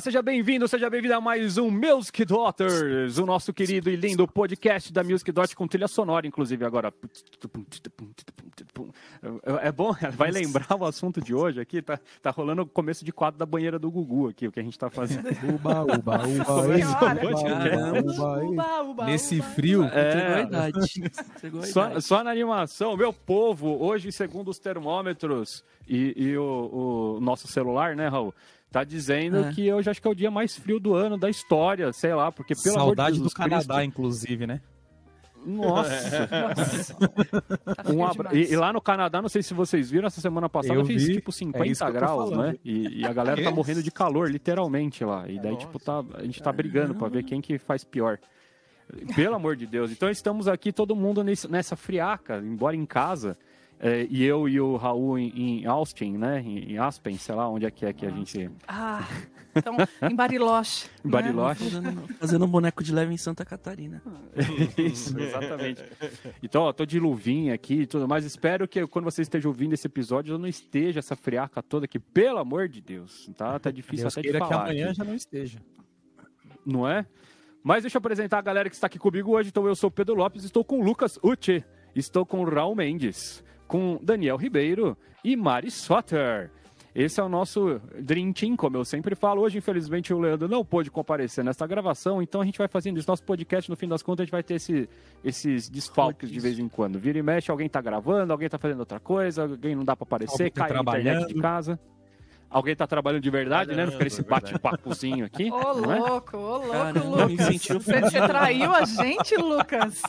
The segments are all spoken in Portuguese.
Olá, seja bem-vindo, seja bem-vindo a mais um Music Daughters, o nosso querido e lindo podcast da Music Dot com trilha sonora, inclusive agora. É bom, vai lembrar o assunto de hoje aqui, tá, tá rolando o começo de quadro da banheira do Gugu aqui, o que a gente tá fazendo. Uba, uba, uba, uba, uba, uba, Nesse frio, é, só, só na animação, meu povo, hoje, segundo os termômetros e, e o, o nosso celular, né, Raul? Tá dizendo é. que hoje acho que é o dia mais frio do ano da história, sei lá, porque pelo Saudade amor de do Canadá, Cristo... inclusive, né? Nossa! Nossa. Tá um abra... e, e, lá no Canadá, não sei se vocês viram, essa semana passada eu fez vi. tipo 50 é graus, né? E, e, a galera tá morrendo de calor, literalmente lá. E daí, Nossa. tipo, tá, a gente tá brigando para ver quem que faz pior. Pelo amor de Deus. Então estamos aqui, todo mundo nesse, nessa friaca, embora em casa. É, e eu e o Raul em, em Austin, né? Em, em, Aspen, sei lá onde é que é que a gente. Ah, então, em Bariloche. em Bariloche. Né? Fazendo, fazendo, um boneco de leve em Santa Catarina. Isso, exatamente. Então, ó, tô de luvinha aqui e tudo mais. Espero que quando você esteja ouvindo esse episódio, eu não esteja essa friaca toda aqui, pelo amor de Deus. Tá, tá difícil Deus até de falar. que amanhã aqui. já não esteja. Não é? Mas deixa eu apresentar a galera que está aqui comigo hoje. Então, eu sou o Pedro Lopes, estou com o Lucas Uchi, estou com o Raul Mendes com Daniel Ribeiro e Mari Sotter. Esse é o nosso Dream Team, como eu sempre falo. Hoje, infelizmente, o Leandro não pôde comparecer nessa gravação, então a gente vai fazendo isso. Nosso podcast, no fim das contas, a gente vai ter esse, esses desfalques de vez em quando. Vira e mexe, alguém tá gravando, alguém tá fazendo outra coisa, alguém não dá para aparecer, tá cai a internet de casa. Alguém tá trabalhando de verdade, né? Não fica esse bate-papozinho aqui. Ô, é? louco, ô, louco, Caramba, Lucas. Você, você traiu a gente, Lucas?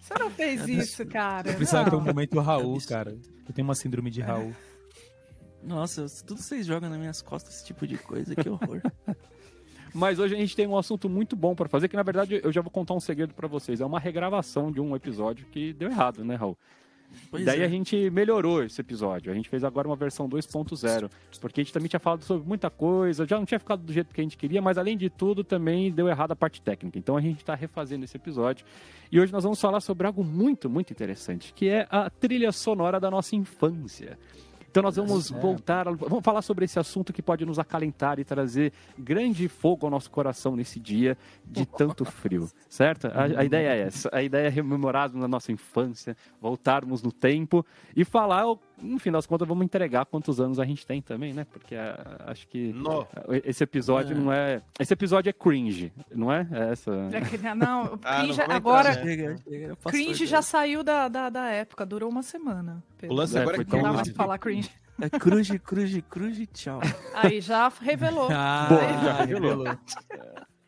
Você não fez isso, cara. Eu precisava ter um momento Raul, cara. Eu tenho uma síndrome de Raul. Nossa, tudo vocês jogam nas minhas costas esse tipo de coisa, que horror. Mas hoje a gente tem um assunto muito bom para fazer, que na verdade eu já vou contar um segredo para vocês. É uma regravação de um episódio que deu errado, né, Raul? Pois Daí é. a gente melhorou esse episódio. A gente fez agora uma versão 2.0. Porque a gente também tinha falado sobre muita coisa, já não tinha ficado do jeito que a gente queria, mas além de tudo também deu errado a parte técnica. Então a gente está refazendo esse episódio. E hoje nós vamos falar sobre algo muito, muito interessante, que é a trilha sonora da nossa infância. Então nós vamos voltar, vamos falar sobre esse assunto que pode nos acalentar e trazer grande fogo ao nosso coração nesse dia de tanto frio, certo? A, a ideia é essa, a ideia é rememorarmos a nossa infância, voltarmos no tempo e falar, no fim das contas, vamos entregar quantos anos a gente tem também, né? Porque a, acho que no. esse episódio é. não é, esse episódio é cringe, não é? é essa. É, não, ah, cringe ah, não agora, chega, chega, cringe já saiu da, da, da época, durou uma semana. O lance agora é, que não dá mais falar cringe. É cruz, cruz, cruz, tchau. Aí já revelou. Ah, Boa, já revelou.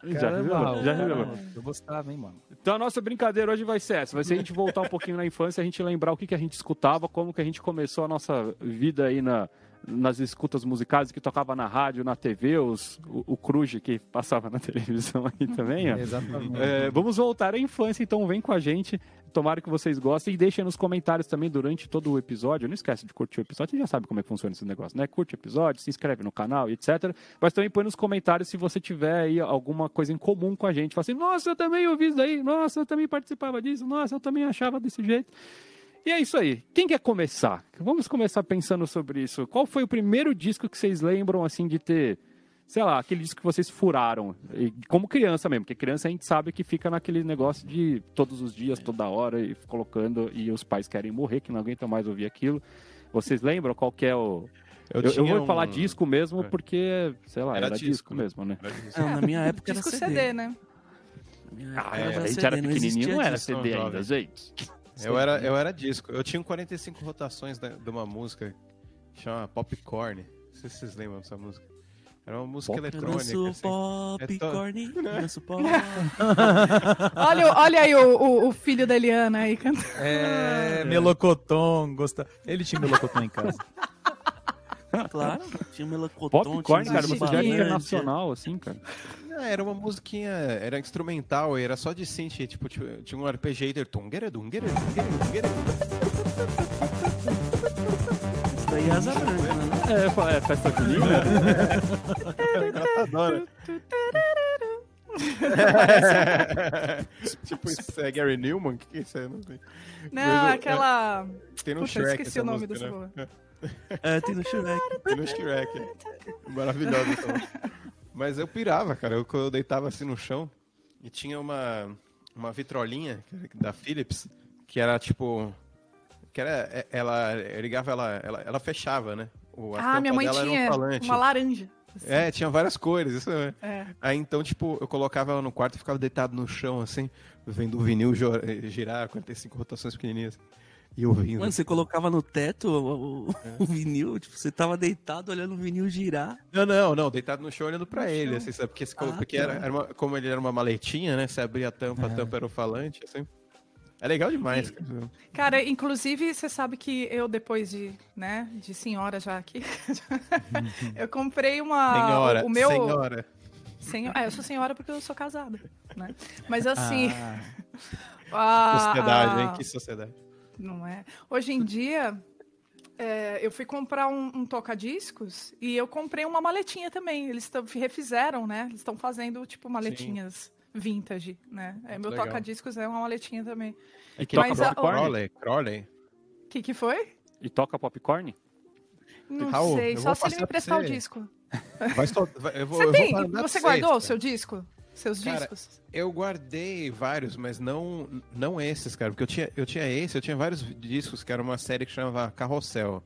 Já revelou, já revelou. Eu gostava, hein, mano. Então a nossa brincadeira hoje vai ser essa. Vai ser a gente voltar um pouquinho na infância, a gente lembrar o que, que a gente escutava, como que a gente começou a nossa vida aí na, nas escutas musicais que tocava na rádio, na TV, os, o, o Cruz que passava na televisão aí também. Ó. Exatamente. É, vamos voltar à infância, então vem com a gente. Tomara que vocês gostem e deixem nos comentários também durante todo o episódio. Não esquece de curtir o episódio, você já sabe como é que funciona esse negócio, né? Curte o episódio, se inscreve no canal, etc. Mas também põe nos comentários se você tiver aí alguma coisa em comum com a gente. Fala assim, nossa, eu também ouvi isso daí, nossa, eu também participava disso, nossa, eu também achava desse jeito. E é isso aí. Quem quer começar? Vamos começar pensando sobre isso. Qual foi o primeiro disco que vocês lembram, assim, de ter, sei lá, aquele disco que vocês furaram? E, como criança mesmo, porque criança a gente sabe que fica naquele negócio de todos os dias, toda hora, e colocando, e os pais querem morrer, que não aguentam mais ouvir aquilo. Vocês lembram qual que é o... Eu, eu, eu vou um... falar disco mesmo, é. porque, sei lá, era, era disco, disco, mesmo, né? Disco. É, na minha época disco era CD, CD né? Ah, é, a gente era pequenininho, não era CD ainda, gente. Eu era, eu era disco. Eu tinha 45 rotações de uma música que chama Popcorn. Não sei se vocês lembram dessa música. Era uma música pop, eletrônica. Assim. Popcorn, é pop. olha, olha aí o, o, o, filho da Eliana aí cantando. É, Melocoton. Gosta... Ele tinha Melocoton em casa. Claro, tinha Melocoton. Popcorn, cara, uma cidade internacional, assim, cara. Era uma musiquinha, era instrumental, era só de synth, tipo, tinha um arpeggiator. Isso daí é asa branca, né? É, é festa junina. Adora. tipo, isso é Gary Newman? O que, que é isso aí? Não, sei. não aquela. É, tem no Puxa, Shrek. esqueci o nome música, dessa né? É, tem no Shrek. Tem no Shrek. É. Maravilhoso essa Mas eu pirava, cara. Eu, eu deitava assim no chão e tinha uma, uma vitrolinha da Philips que era tipo. Que era. é, Ela eu ligava, ela, ela, ela fechava, né? O, Ah, minha mãe dela era um tinha falante. uma laranja. assim. É, tinha várias cores, isso é. É. Aí então, tipo, eu colocava ela no quarto e ficava deitado no chão, assim, vendo o vinil jo- girar 45 rotações pequenininhas. E ouvindo. Mano, você colocava no teto o, o- o vinil, tipo, você tava deitado olhando o vinil girar. Não, não, não, deitado no chão olhando pra No ele, chão. assim, sabe? Porque, Ah, porque tá. era, era uma- como ele era uma maletinha, né? Você abria a tampa, a tampa era o falante, assim. É legal demais, cara. Cara, inclusive, você sabe que eu, depois de, né, de senhora já aqui, eu comprei uma. senhora, Ah, o, o meu. senhora. Senho- É, eu sou senhora porque eu sou casada, né? Mas assim. Ah, a- Sociedade, a- hein? Que sociedade. Não é? Hoje em dia, é, eu fui comprar um, um toca-discos e eu comprei uma maletinha também. Eles refizeram, né? Eles estão fazendo, tipo, maletinhas vintage, né? É, meu toca-discos é uma maletinha também. E Mas toca a- popcorn? Crowley. O que, que foi? E toca popcorn? Não Raul, sei, só se ele me emprestar o você. disco. Vai eu vou, Você eu tem? vou Você guardou o seu disco? Seus Cara, discos? Eu guardei vários, mas não, não esses, cara. Porque eu tinha, eu tinha esse, eu tinha vários discos, que era uma série que chamava Carrossel.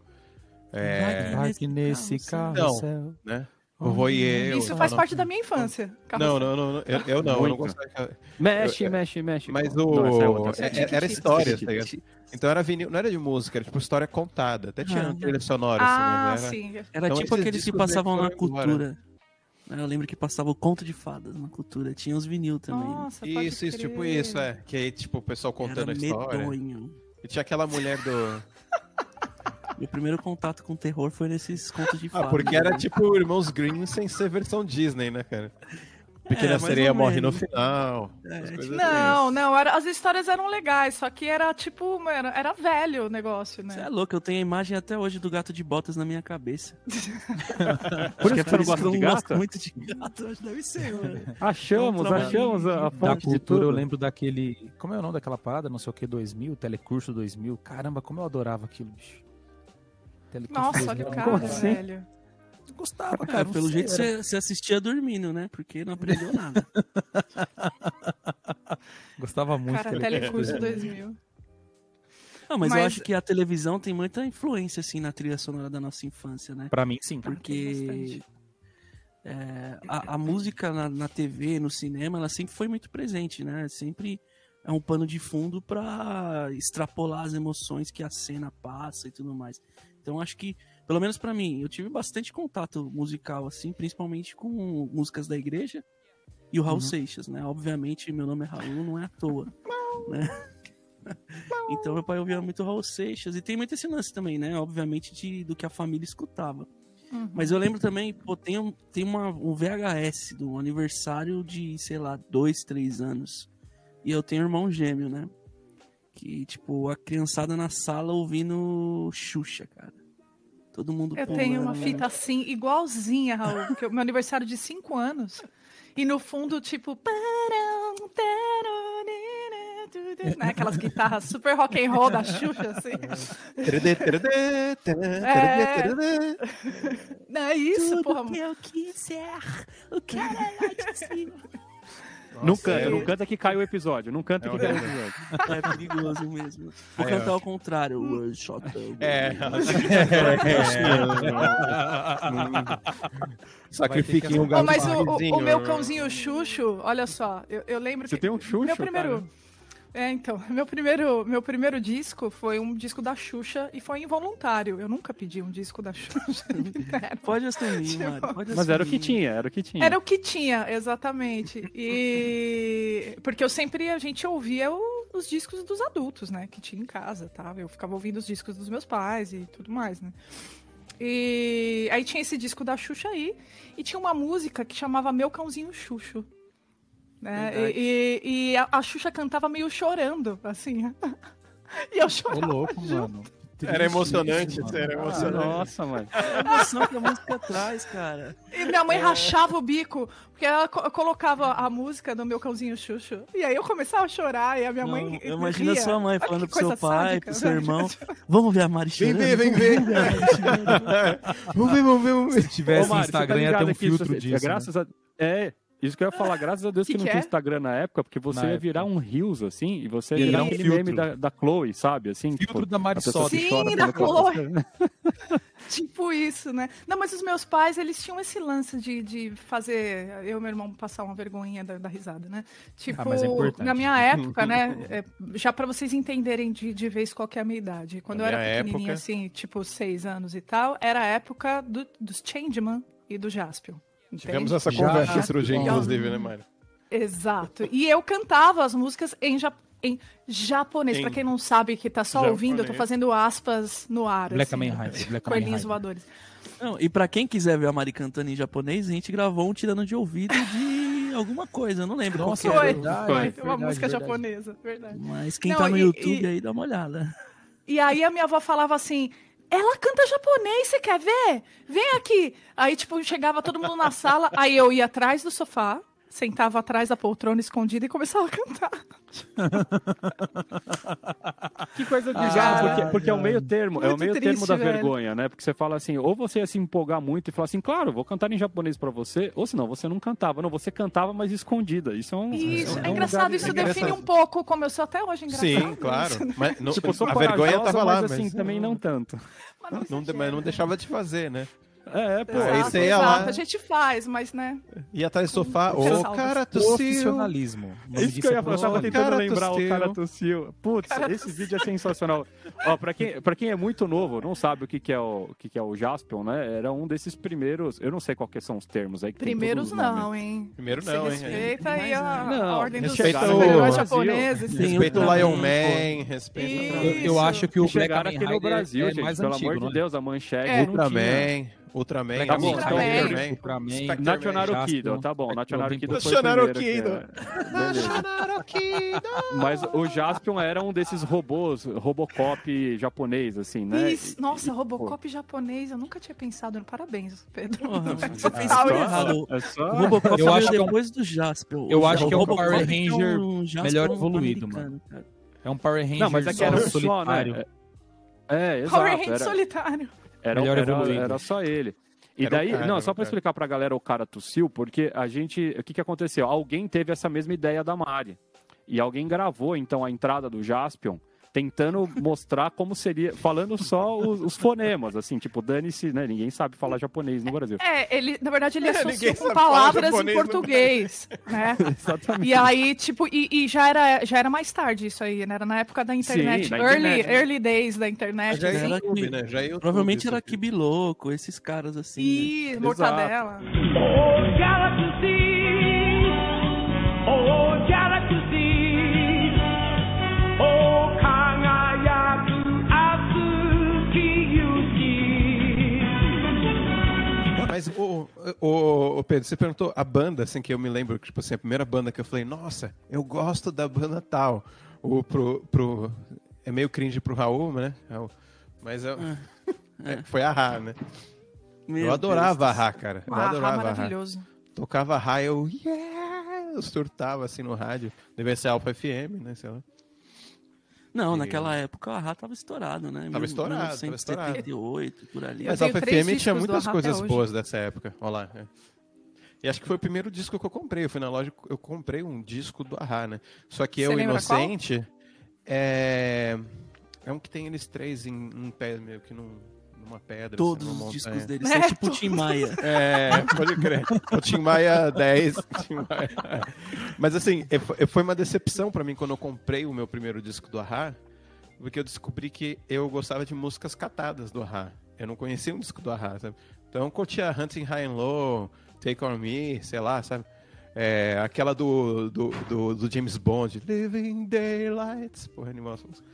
É, vai que nesse carrossel. né? O Voyeur. Isso não, faz não. parte da minha infância. Não, não, não, não, eu, eu não, eu não gostava. Mexe, Eu- mexe, mexe. Mas Não, o. essa é é- é- era história, tá ligado? Então era vinil, não era de música, era tipo história contada. Até tinha Ah. trilha sonora, Ah, assim, era... sim. Era Então, tipo aqueles que passavam na cultura. né? Eu lembro que passava o conto de fadas na cultura. Tinha os vinil também. Nossa, pode Isso, isso, tipo crer. isso, é. Que aí, tipo, o pessoal contando Era a história. medonho. E tinha aquela mulher do. Meu primeiro contato com terror foi nesses contos de Ah, fadas. porque era tipo Irmãos Grimm sem ser versão Disney, né, cara? Pequena É, sereia morre no final. É, tipo, coisas Não, não, era- as histórias eram legais, só que era tipo, era, era velho o negócio, Você né? é louco, eu tenho a imagem até hoje do gato de botas na minha cabeça. Por Acho isso que você não gosta eu não gosto gato? muito de gato, acho que deve ser, mano. Achamos, Não, achamos a, a Da cultura, tudo. eu lembro daquele. Como é o nome daquela parada? Não sei o que, 2000, Telecurso 2000. Caramba, como eu adorava aquilo, bicho. Nossa, 2000, olha o cara, assim? velho. Eu gostava, Cara, não pelo sei, jeito era- você, assistia dormindo, né? Porque não aprendeu nada. Gostava muito. Cara, Telecurso Telecurso 2000. 2000. Não, mas, eu Mas- acho que a televisão tem muita influência, assim, na trilha sonora da nossa infância, né? Pra mim, sim. Porque é, a, a música na, na TV, no cinema, ela sempre foi muito presente, né? Sempre é um pano de fundo pra extrapolar as emoções que a cena passa e tudo mais. Então acho que, pelo menos pra mim, eu tive bastante contato musical, assim, principalmente com músicas da igreja e o Raul Seixas, né? Obviamente, meu nome é Raul, não é à toa, né? Então meu pai ouvia muito Raul Seixas e tem muito esse lance também, né? Obviamente de, do que a família escutava. Uhum. Mas eu lembro também, pô, tem, um, tem uma, um VHS do aniversário de, sei lá, dois, três anos. E eu tenho um irmão gêmeo, né? Que, tipo, a criançada na sala ouvindo Xuxa, cara. Todo mundo Eu pulando, tenho uma né? fita assim, igualzinha, Raul, que é o meu aniversário de 5 anos. E no fundo, tipo. nina, tudo, né? Aquelas guitarras super rock and roll da Xuxa, assim. É. Não é isso, Tudo porra. que eu quiser, o cara lá de cima. Não canta, é- não canta que cai o episódio. Não canta É que cai o episódio. É perigoso mesmo. Vou cantar ao contrário. O shot, É. Sacrifiquem um gato mas o, o- o meu cãozinho Xuxo, olha só, eu, eu lembro Você que. tem um Xuxa, Meu primeiro. cara? É, então, meu primeiro, meu primeiro disco foi um disco da Xuxa e foi involuntário. Eu nunca pedi um disco da Xuxa. Pode assumir, Tipo, Mário. Pode Mas era o que assumir. tinha, era o que tinha. Era o que tinha, exatamente. E porque eu sempre a gente ouvia o- os discos dos adultos, né, que tinha em casa, tá? Eu ficava ouvindo os discos dos meus pais e tudo mais, né? E aí tinha esse disco da Xuxa aí e tinha uma música que chamava Meu Cãozinho Xuxo. Né? E, e- e a, Xuxa cantava meio chorando, assim. E eu Ô, chorava. louco, mano. triste. Era emocionante, isso, mano. era emocionante. Nossa, mano. A emoção que a música traz, cara. E minha mãe rachava o bico, porque ela co- colocava a música do meu cãozinho Xuxu. E aí eu começava a chorar, e a minha Não, mãe. eu imagino a ria. sua mãe falando pro seu pai, sádica, pro seu né? irmão. Vamos ver a Mari Vem chorando. ver, vem ver. vamos ver, vamos ver, vamos ver. Se tivesse Ô, no Mário, você tá Instagram, ia ter um filtro é, disso. né? graças a... É, isso que eu ia falar, graças a Deus que, Que não que tinha é? Instagram na época, porque você Na ia época. virar um Reels, assim, e você ia virar um filtro. meme da, da Chloe, sabe? Assim, Filtro tipo, da Marisol. Sim, da Chloe. Tipo isso, né? Não, mas os meus pais, eles tinham esse lance de, de fazer eu e meu irmão passar uma vergonhinha da, da risada, né? Tipo, mas é na minha época, né? é, já pra vocês entenderem de, de vez qual que é a minha idade. Quando Na eu era pequenininha, época- assim, tipo, seis anos e tal, era a época do, dos Changeman e do Jaspion. Entende? Tivemos essa conversa Já- inclusive, né, Mário? Exato. E eu cantava as músicas em, ja em japonês. Em Pra quem não sabe que tá só ouvindo, eu tô japonês. fazendo aspas no ar. Black assim, Kamen Rider, Black Coelhinhos voadores. Não, e pra quem quiser ver a Mari cantando em japonês, a gente gravou um tirando de ouvido de alguma coisa, eu não lembro Nossa, qual que Foi, era. verdade, foi. verdade, uma música verdade. japonesa, verdade. Mas quem Não, tá no e- YouTube e- aí, dá uma olhada. E aí a minha avó falava assim: ela canta japonês, você quer ver? Vem aqui. Aí, tipo, chegava todo mundo na sala, aí eu ia atrás do sofá, sentava atrás da poltrona escondida e começava a cantar. Que coisa Ah, bizarra, porque, porque é o meio termo, é o Muito meio termo triste, da velho. vergonha, né? Porque você fala assim, ou você ia se empolgar muito e falar assim, claro, vou cantar em japonês pra você, ou senão você não cantava. Não, você cantava, mas escondida. Isso é um. Isso, um é engraçado, lugar- isso é define engraçado. um pouco como eu sou até hoje engraçado. Sim, claro. Mas não, Tipo, a vergonha tava lá, mas mas, assim, também não tanto. Mas não não, mas não deixava de fazer, né? É, pô. Aí Exato, você ia exato. lá- A gente faz, mas, né? Ia atrás do sofá, ô ressalvas. cara, tossiu. Profissionalismo. O Isso que eu é ia falar, eu tava O tentando cara lembrar o tossiu. cara tossiu. Putz, Cara esse vídeo é sensacional. Ó, pra quem, pra quem é muito novo, não sabe o que, que, é, o, o que, que é o Jaspion, né? Era um desses primeiros. Eu não sei qual que são os termos aí. Que tem Primeiros não, hein? Primeiro não, hein? respeita aí a, Não, a ordem dos o- super-heróis japoneses. Respeita o Lion. Man, respeita Eu, eu Isso. acho que o Que Black aqui no Brasil, é gente. mais Pelo antigo, amor de é? Deus, a manchete É. não tinha. Ultraman, Ultraman. Tá bom, Ultraman. então, Ultraman. Ultraman. Nationaro Jaspion, Kido, tá bom. Nationaro Kido foi o Nationaro primeiro. que é- Beleza. Mas o Jaspion era um desses robôs, Robocop japonês, assim, né? Isso. Nossa, E- Robocop japonês, eu nunca tinha pensado. no- Parabéns, Pedro. Você isso. errado. É só... O Robocop Eu acho que é depois do Jaspion. eu O acho que é um Robocop Power é Ranger melhor evoluído, cara. É um Power Ranger Não, mas é que era um só, solitário. né? É, é Power exato. Ranger solitário. Era, Melhor era, era só ele. E Era daí, cara, não, só cara. explicar pra galera, o cara tossiu, porque a gente, o que que aconteceu? Alguém teve essa mesma ideia da Mari. E alguém gravou, então, a entrada do Jaspion, tentando mostrar como seria, falando só os, os fonemas, assim, tipo, dane-se, né? Ninguém sabe falar japonês no Brasil. É, ele, na verdade, ele Ninguém associou com palavras em português, né? Exatamente. E aí, tipo, e, e já, era, já era mais tarde isso aí, né? Era na época da internet. na early, internet. early days da internet. Já é assim. Era YouTube, que- né? Já é YouTube Provavelmente era aqui. Kibi Louco, esses caras assim. né? E mortadela. Oh, Galaxy, oh, Mas, ô, ô, ô, Pedro, você perguntou a banda, assim, que eu me lembro, tipo assim, a primeira banda que eu falei, nossa, eu gosto da banda tal. O pro, pro, é meio cringe pro Raul, né? Raul. Mas eu, é, foi a Rá, né? Meu eu adorava a Deus. Rá, cara. Eu Ah, adorava a Rá. maravilhoso. Tocava Rá, eu, yeah! Eu surtava assim no rádio. Devia ser Alpha FM, né? Sei lá. Não, naquela época a Rá tava estourado, né? Tava estourado, tava 1978, por ali. Eu Mas três FM tinha muitas coisas boas dessa época. Olha lá. é. E acho que foi o primeiro disco que eu comprei. Eu fui na loja, eu comprei um disco do Ahá, né? Só que Você eu, lembra qual? inocente, é... é um que tem eles três em um pé, meio que num, numa pedra. Todos assim, numa os discos montanha. deles É, são tipo. Tim Maia. É, pode crer. O Tim Maia 10. Tim Maia. Mas assim, foi- uma decepção pra mim quando eu comprei o meu primeiro disco do Ahá, porque eu descobri que eu gostava de músicas catadas do Ahá. Eu não conhecia um disco do Ahá, sabe? Então eu curtia Hunting High and Low, Take On Me, sei lá, sabe? É, aquela do, do, do, do James Bond, Living Daylights, porra, animal essa música.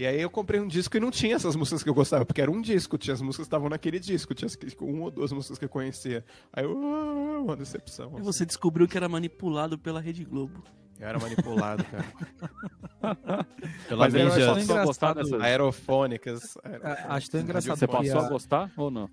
E aí eu comprei um disco e não tinha essas músicas que eu gostava, porque era um disco, tinha as músicas que estavam naquele disco, tinha que- uma ou duas músicas que eu conhecia. Aí eu, ah, uma decepção. E assim. você descobriu que era manipulado pela Rede Globo. Eu era manipulado, cara. Pela Mas eu mídia passou a gostar engraçado- dessas... aerofônicas. Ah, Acho tão engraçado Você passou a- a gostar ou não?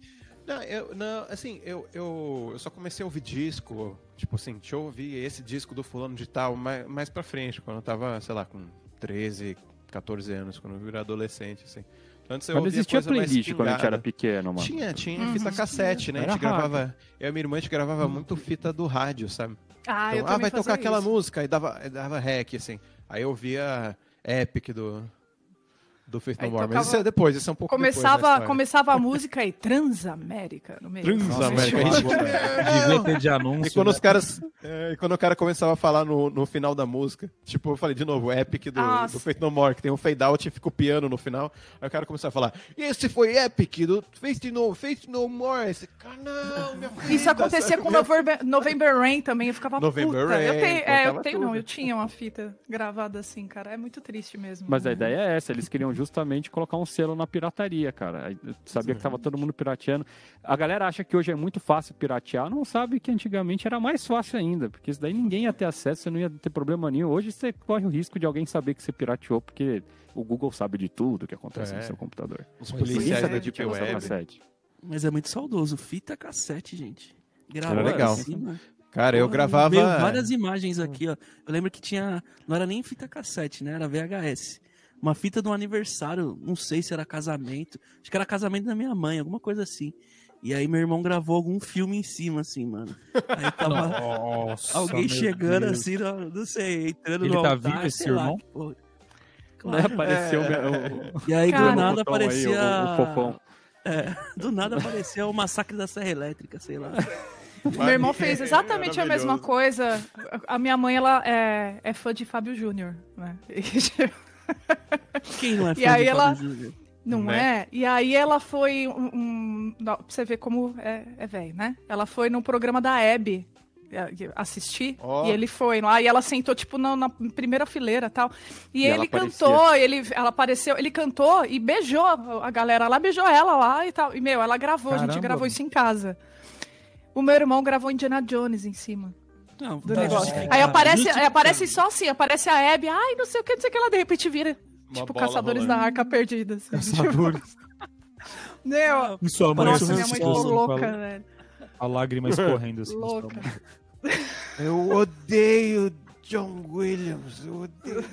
Não, eu, não, assim, eu, eu, eu só comecei a ouvir disco, tipo assim, deixa eu ouvir esse disco do fulano de tal mais, mais pra frente, quando eu tava, sei lá, com 13, 14 anos, quando eu era adolescente, assim. Antes eu Mas existia playlist quando a gente era pequeno, mano. Tinha, tinha Uhum. fita cassete, né? A Era gente gravava. Eu e minha irmã a gente gravava muito fita do rádio, sabe? Ah, eu Então, ah, também vai tocar aquela isso. música, aí dava, dava rec, assim. Aí eu via Epic do, do Faith No More. Mas isso é depois, isso é um pouco Começava, começava a música aí, Transamérica no meio. Transamérica. Nossa, a gente- Devia ter de anúncio. E quando né? os caras. É, e quando o cara começava a falar no, no final da música, tipo, eu falei de novo, o Epic do, Nossa. do Faith No More, que tem um fade out e fica o piano no final. Aí o cara começava a falar, esse foi Epic do Faith No, Faith no More. Esse cara, não, minha Isso vida, acontecia sabe? com November, November Rain também, eu ficava November puta. eu Rain, tenho, é, eu tenho não, eu tinha uma fita gravada assim, cara. É muito triste mesmo. Mas a ideia é essa, eles queriam justamente colocar um selo na pirataria, cara. Eu Sabia que tava todo mundo pirateando. A galera acha que hoje é muito fácil piratear, não sabe que antigamente era mais fácil ainda, porque isso daí ninguém ia ter acesso, você não ia ter problema nenhum. Hoje você corre o risco de alguém saber que você pirateou, porque o Google sabe de tudo que acontece É. no seu computador. Os. Ninguém policiais da de Deep Web. cassete. Mas é muito saudoso. Fita cassete, gente. Gravava legal. assim, mano. Cara, eu gravava. Veio várias imagens aqui, ó. Eu lembro que tinha. Não era nem fita cassete, né? Era VHS. Uma fita de um aniversário, não sei se era casamento. Acho que era casamento da minha mãe, alguma coisa assim. E aí meu irmão gravou algum filme em cima, assim, mano. Aí tava Nossa, alguém chegando Deus. assim, não, não sei, entrando Ele no tá altar, vivo, esse lá, irmão? porra. Né? Claro. Apareceu o- o, E aí Cara. do nada botão aí, aparecia. o- o. É, do nada aparecia o massacre da Serra Elétrica, sei lá. Meu irmão fez exatamente a mesma coisa. A minha mãe, ela é, é fã de Fábio Júnior, né? Quem não é fã E aí de ela- Fábio Júnior? Não Né? é? E aí ela foi um, um- não, pra você ver como é, é velho, né? Ela foi no programa da Hebe é, assistir Ó. e ele foi lá e ela sentou tipo na, na primeira fileira tal e, E ele cantou ele ela apareceu ele cantou e beijou a galera lá beijou ela lá e tal e meu ela gravou a gente Caramba. gravou isso em casa o meu irmão gravou Indiana Jones em cima Não, do tá negócio aí aparece aí aparece só assim aparece a Hebe ai não sei o que não sei o que ela de repente vira tipo caçadores rolando. da arca perdida assim, tipo, Caçadores. meu E sua mãe nossa, minha mãe ficou louca, a- velho. A lágrima escorrendo assim. Louca. Eu odeio John Williams. Eu odeio.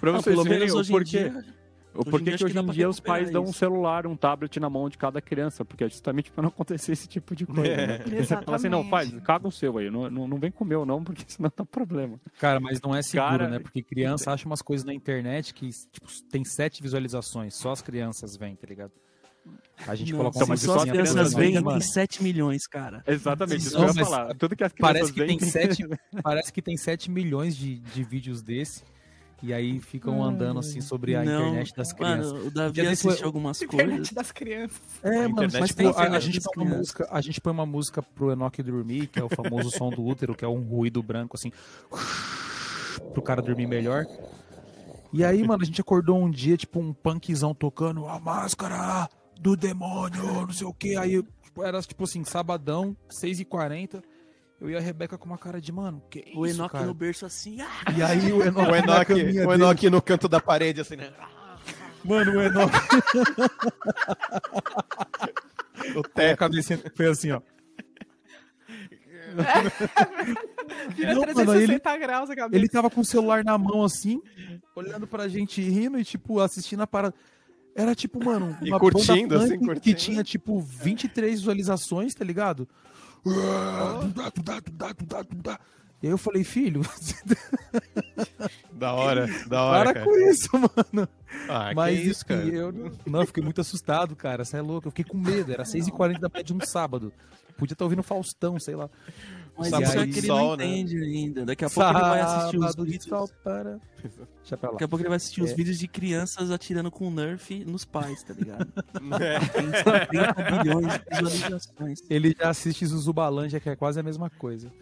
Pra Não, vocês pelo verem menos o porquê. dia. O Hoje em dia que hoje que em dia os pais dão um celular, um tablet na mão de cada criança, porque é justamente pra não acontecer esse tipo de coisa. É. Né? Você fala assim, não, pai, caga o seu aí, não, não, não vem com o meu não, porque senão dá problema. Cara, mas não é seguro, Cara, né? Porque criança acha umas coisas na internet que tipo, tem sete visualizações, só as crianças veem, tá ligado? A gente Não, coloca uma só as crianças mano. tem 7 milhões, cara. Exatamente, isso Não, que eu ia falar. Tudo que as crianças Parece que veem tem sete, parece que tem 7 milhões de, de vídeos desse. E aí ficam andando assim sobre a Não, internet das crianças. Mano, o Davi assistiu eu- algumas coisas. Internet das crianças. É, mano, internet mas tipo, a, a gente põe uma música, a gente põe uma música pro Enoch dormir, que é o famoso som do útero, que é um ruído branco assim, pro cara dormir melhor. E aí, mano, a gente acordou um dia, tipo, um punkzão tocando a máscara do demônio, não sei o que. Aí tipo, era tipo assim, sabadão, 6h40. Eu e a Rebeca com uma cara de, mano, que O isso, Enoch cara? no berço assim, ah, E aí o Enoch, O Enoch, o dele. Enoch no canto da parede, assim, né? Mano, o Enoch O a teto. cabecinha foi assim, ó. Vira Não, mano, 360 graus a cabeça. Ele tava com o celular na mão assim, olhando pra gente rindo e, tipo, assistindo a parada. Era tipo, mano, E uma curtindo, banda assim, curtindo. que tinha, tipo, 23 visualizações, tá ligado? E aí eu falei, filho, Da hora, da hora, para cara. com isso, mano. Ah, Mas que isso, cara. enfim, eu não, eu fiquei muito assustado, cara. Você é louco, eu fiquei com medo. Era 6h40 da tarde de um sábado. Podia estar ouvindo Faustão, sei lá. Mas Sábado isso é que ele sol, não né? entende ainda. Daqui a pouco ele vai assistir os Sábado de vídeos. sol para... Deixa pra lá. Daqui a pouco ele vai assistir os É. vídeos de crianças atirando com Nerf nos pais, tá ligado? É. Tem 30 bilhões de visualizações. Ele já assiste Zuzubalândia, que é quase a mesma coisa.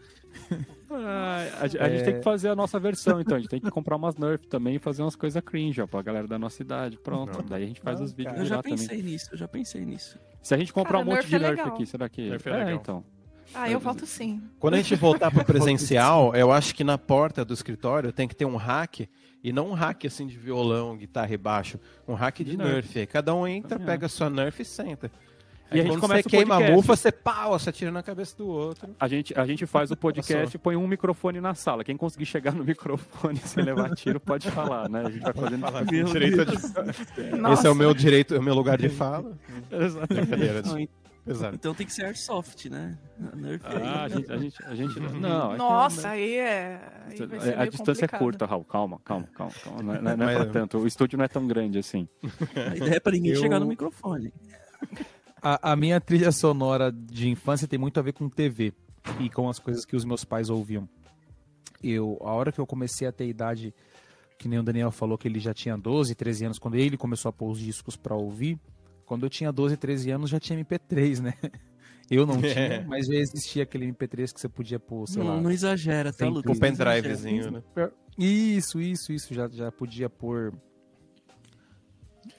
Ah, a, a gente tem que fazer a nossa versão, então. A gente tem que comprar umas Nerf também e fazer umas coisas cringe, ó, pra galera da nossa idade. Pronto. Daí a gente faz Não, os vídeos cara. Eu já virar também. pensei nisso, eu já pensei nisso. Se a gente comprar Cara, um monte Nerf de é Nerf legal. aqui, será que. Nerf é é, legal. então. Ah, eu voto sim. Quando a gente voltar pro presencial, eu acho que na porta do escritório tem que ter um rack, e não um rack assim de violão, guitarra e baixo, um rack de, De nerf. nerf. Aí cada um entra, pega a sua nerf e senta. E Aí a gente quando começa você o queima a podcast. mufa, você pau, você atira na cabeça do outro. A gente, a gente faz o podcast e põe um microfone na sala. Quem conseguir chegar no microfone sem levar tiro pode falar, né? A gente vai fazendo. Fala com direito de- Esse é o meu direito, é o meu lugar de fala. Exato. Exato. então tem que ser Airsoft, né? A Nerf aí. Ah, a gente, a gente, a gente não. Nossa, aí é. Aí a distância é complicado. curta, Raul. Calma, calma, calma. calma. Não, é, não é- não é Mas- pra tanto. O estúdio não é tão grande assim. A ideia é pra ninguém Eu- chegar no microfone. A, a minha trilha sonora de infância tem muito a ver com TV e com as coisas que os meus pais ouviam. Eu, a hora que eu comecei a ter idade, que nem o Daniel falou que ele já tinha 12, 13 anos, quando ele começou a pôr os discos pra ouvir, quando eu tinha 12, 13 anos já tinha MP3, né? Eu não tinha, mas já existia aquele MP3 que você podia pôr, sei lá. Não, não exagera, tá, Tem Lucas? O Não pendrivezinho, né? Isso, isso, isso, já, já podia pôr.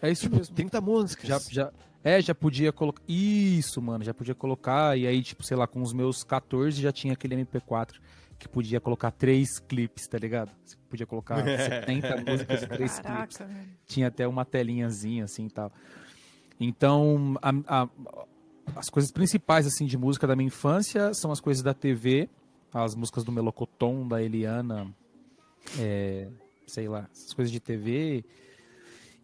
É isso mesmo. 30 músicas. Já, já, é, já podia colocar. Isso, mano, já podia colocar. E aí, tipo, sei lá, com os meus 14 já tinha aquele MP4 que podia colocar três clipes, tá ligado? Você podia colocar 70 músicas e três clipes. Caraca, velho. Tinha até uma telinhazinha assim e tal. Então, a- a- as coisas principais assim de música da minha infância são as coisas da TV, as músicas do Melocoton, da Eliana, é, sei lá, essas coisas de TV.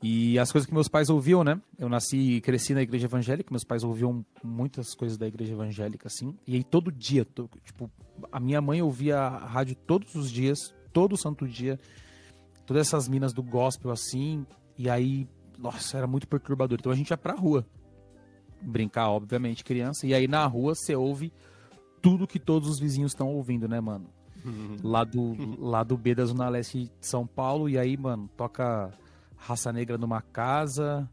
E as coisas que meus pais ouviam, né? Eu nasci e cresci na igreja evangélica, meus pais ouviam muitas coisas da igreja evangélica, assim. E aí todo dia, tipo, a minha mãe ouvia a rádio todos os dias, todo santo dia, todas essas minas do gospel, assim. E aí, nossa, era muito perturbador. Então a gente ia pra rua brincar, obviamente, criança. E aí na rua você ouve tudo que todos os vizinhos estão ouvindo, né, mano? Lá do, lá do B da Zona Leste de São Paulo. E aí, mano, toca Raça Negra numa casa.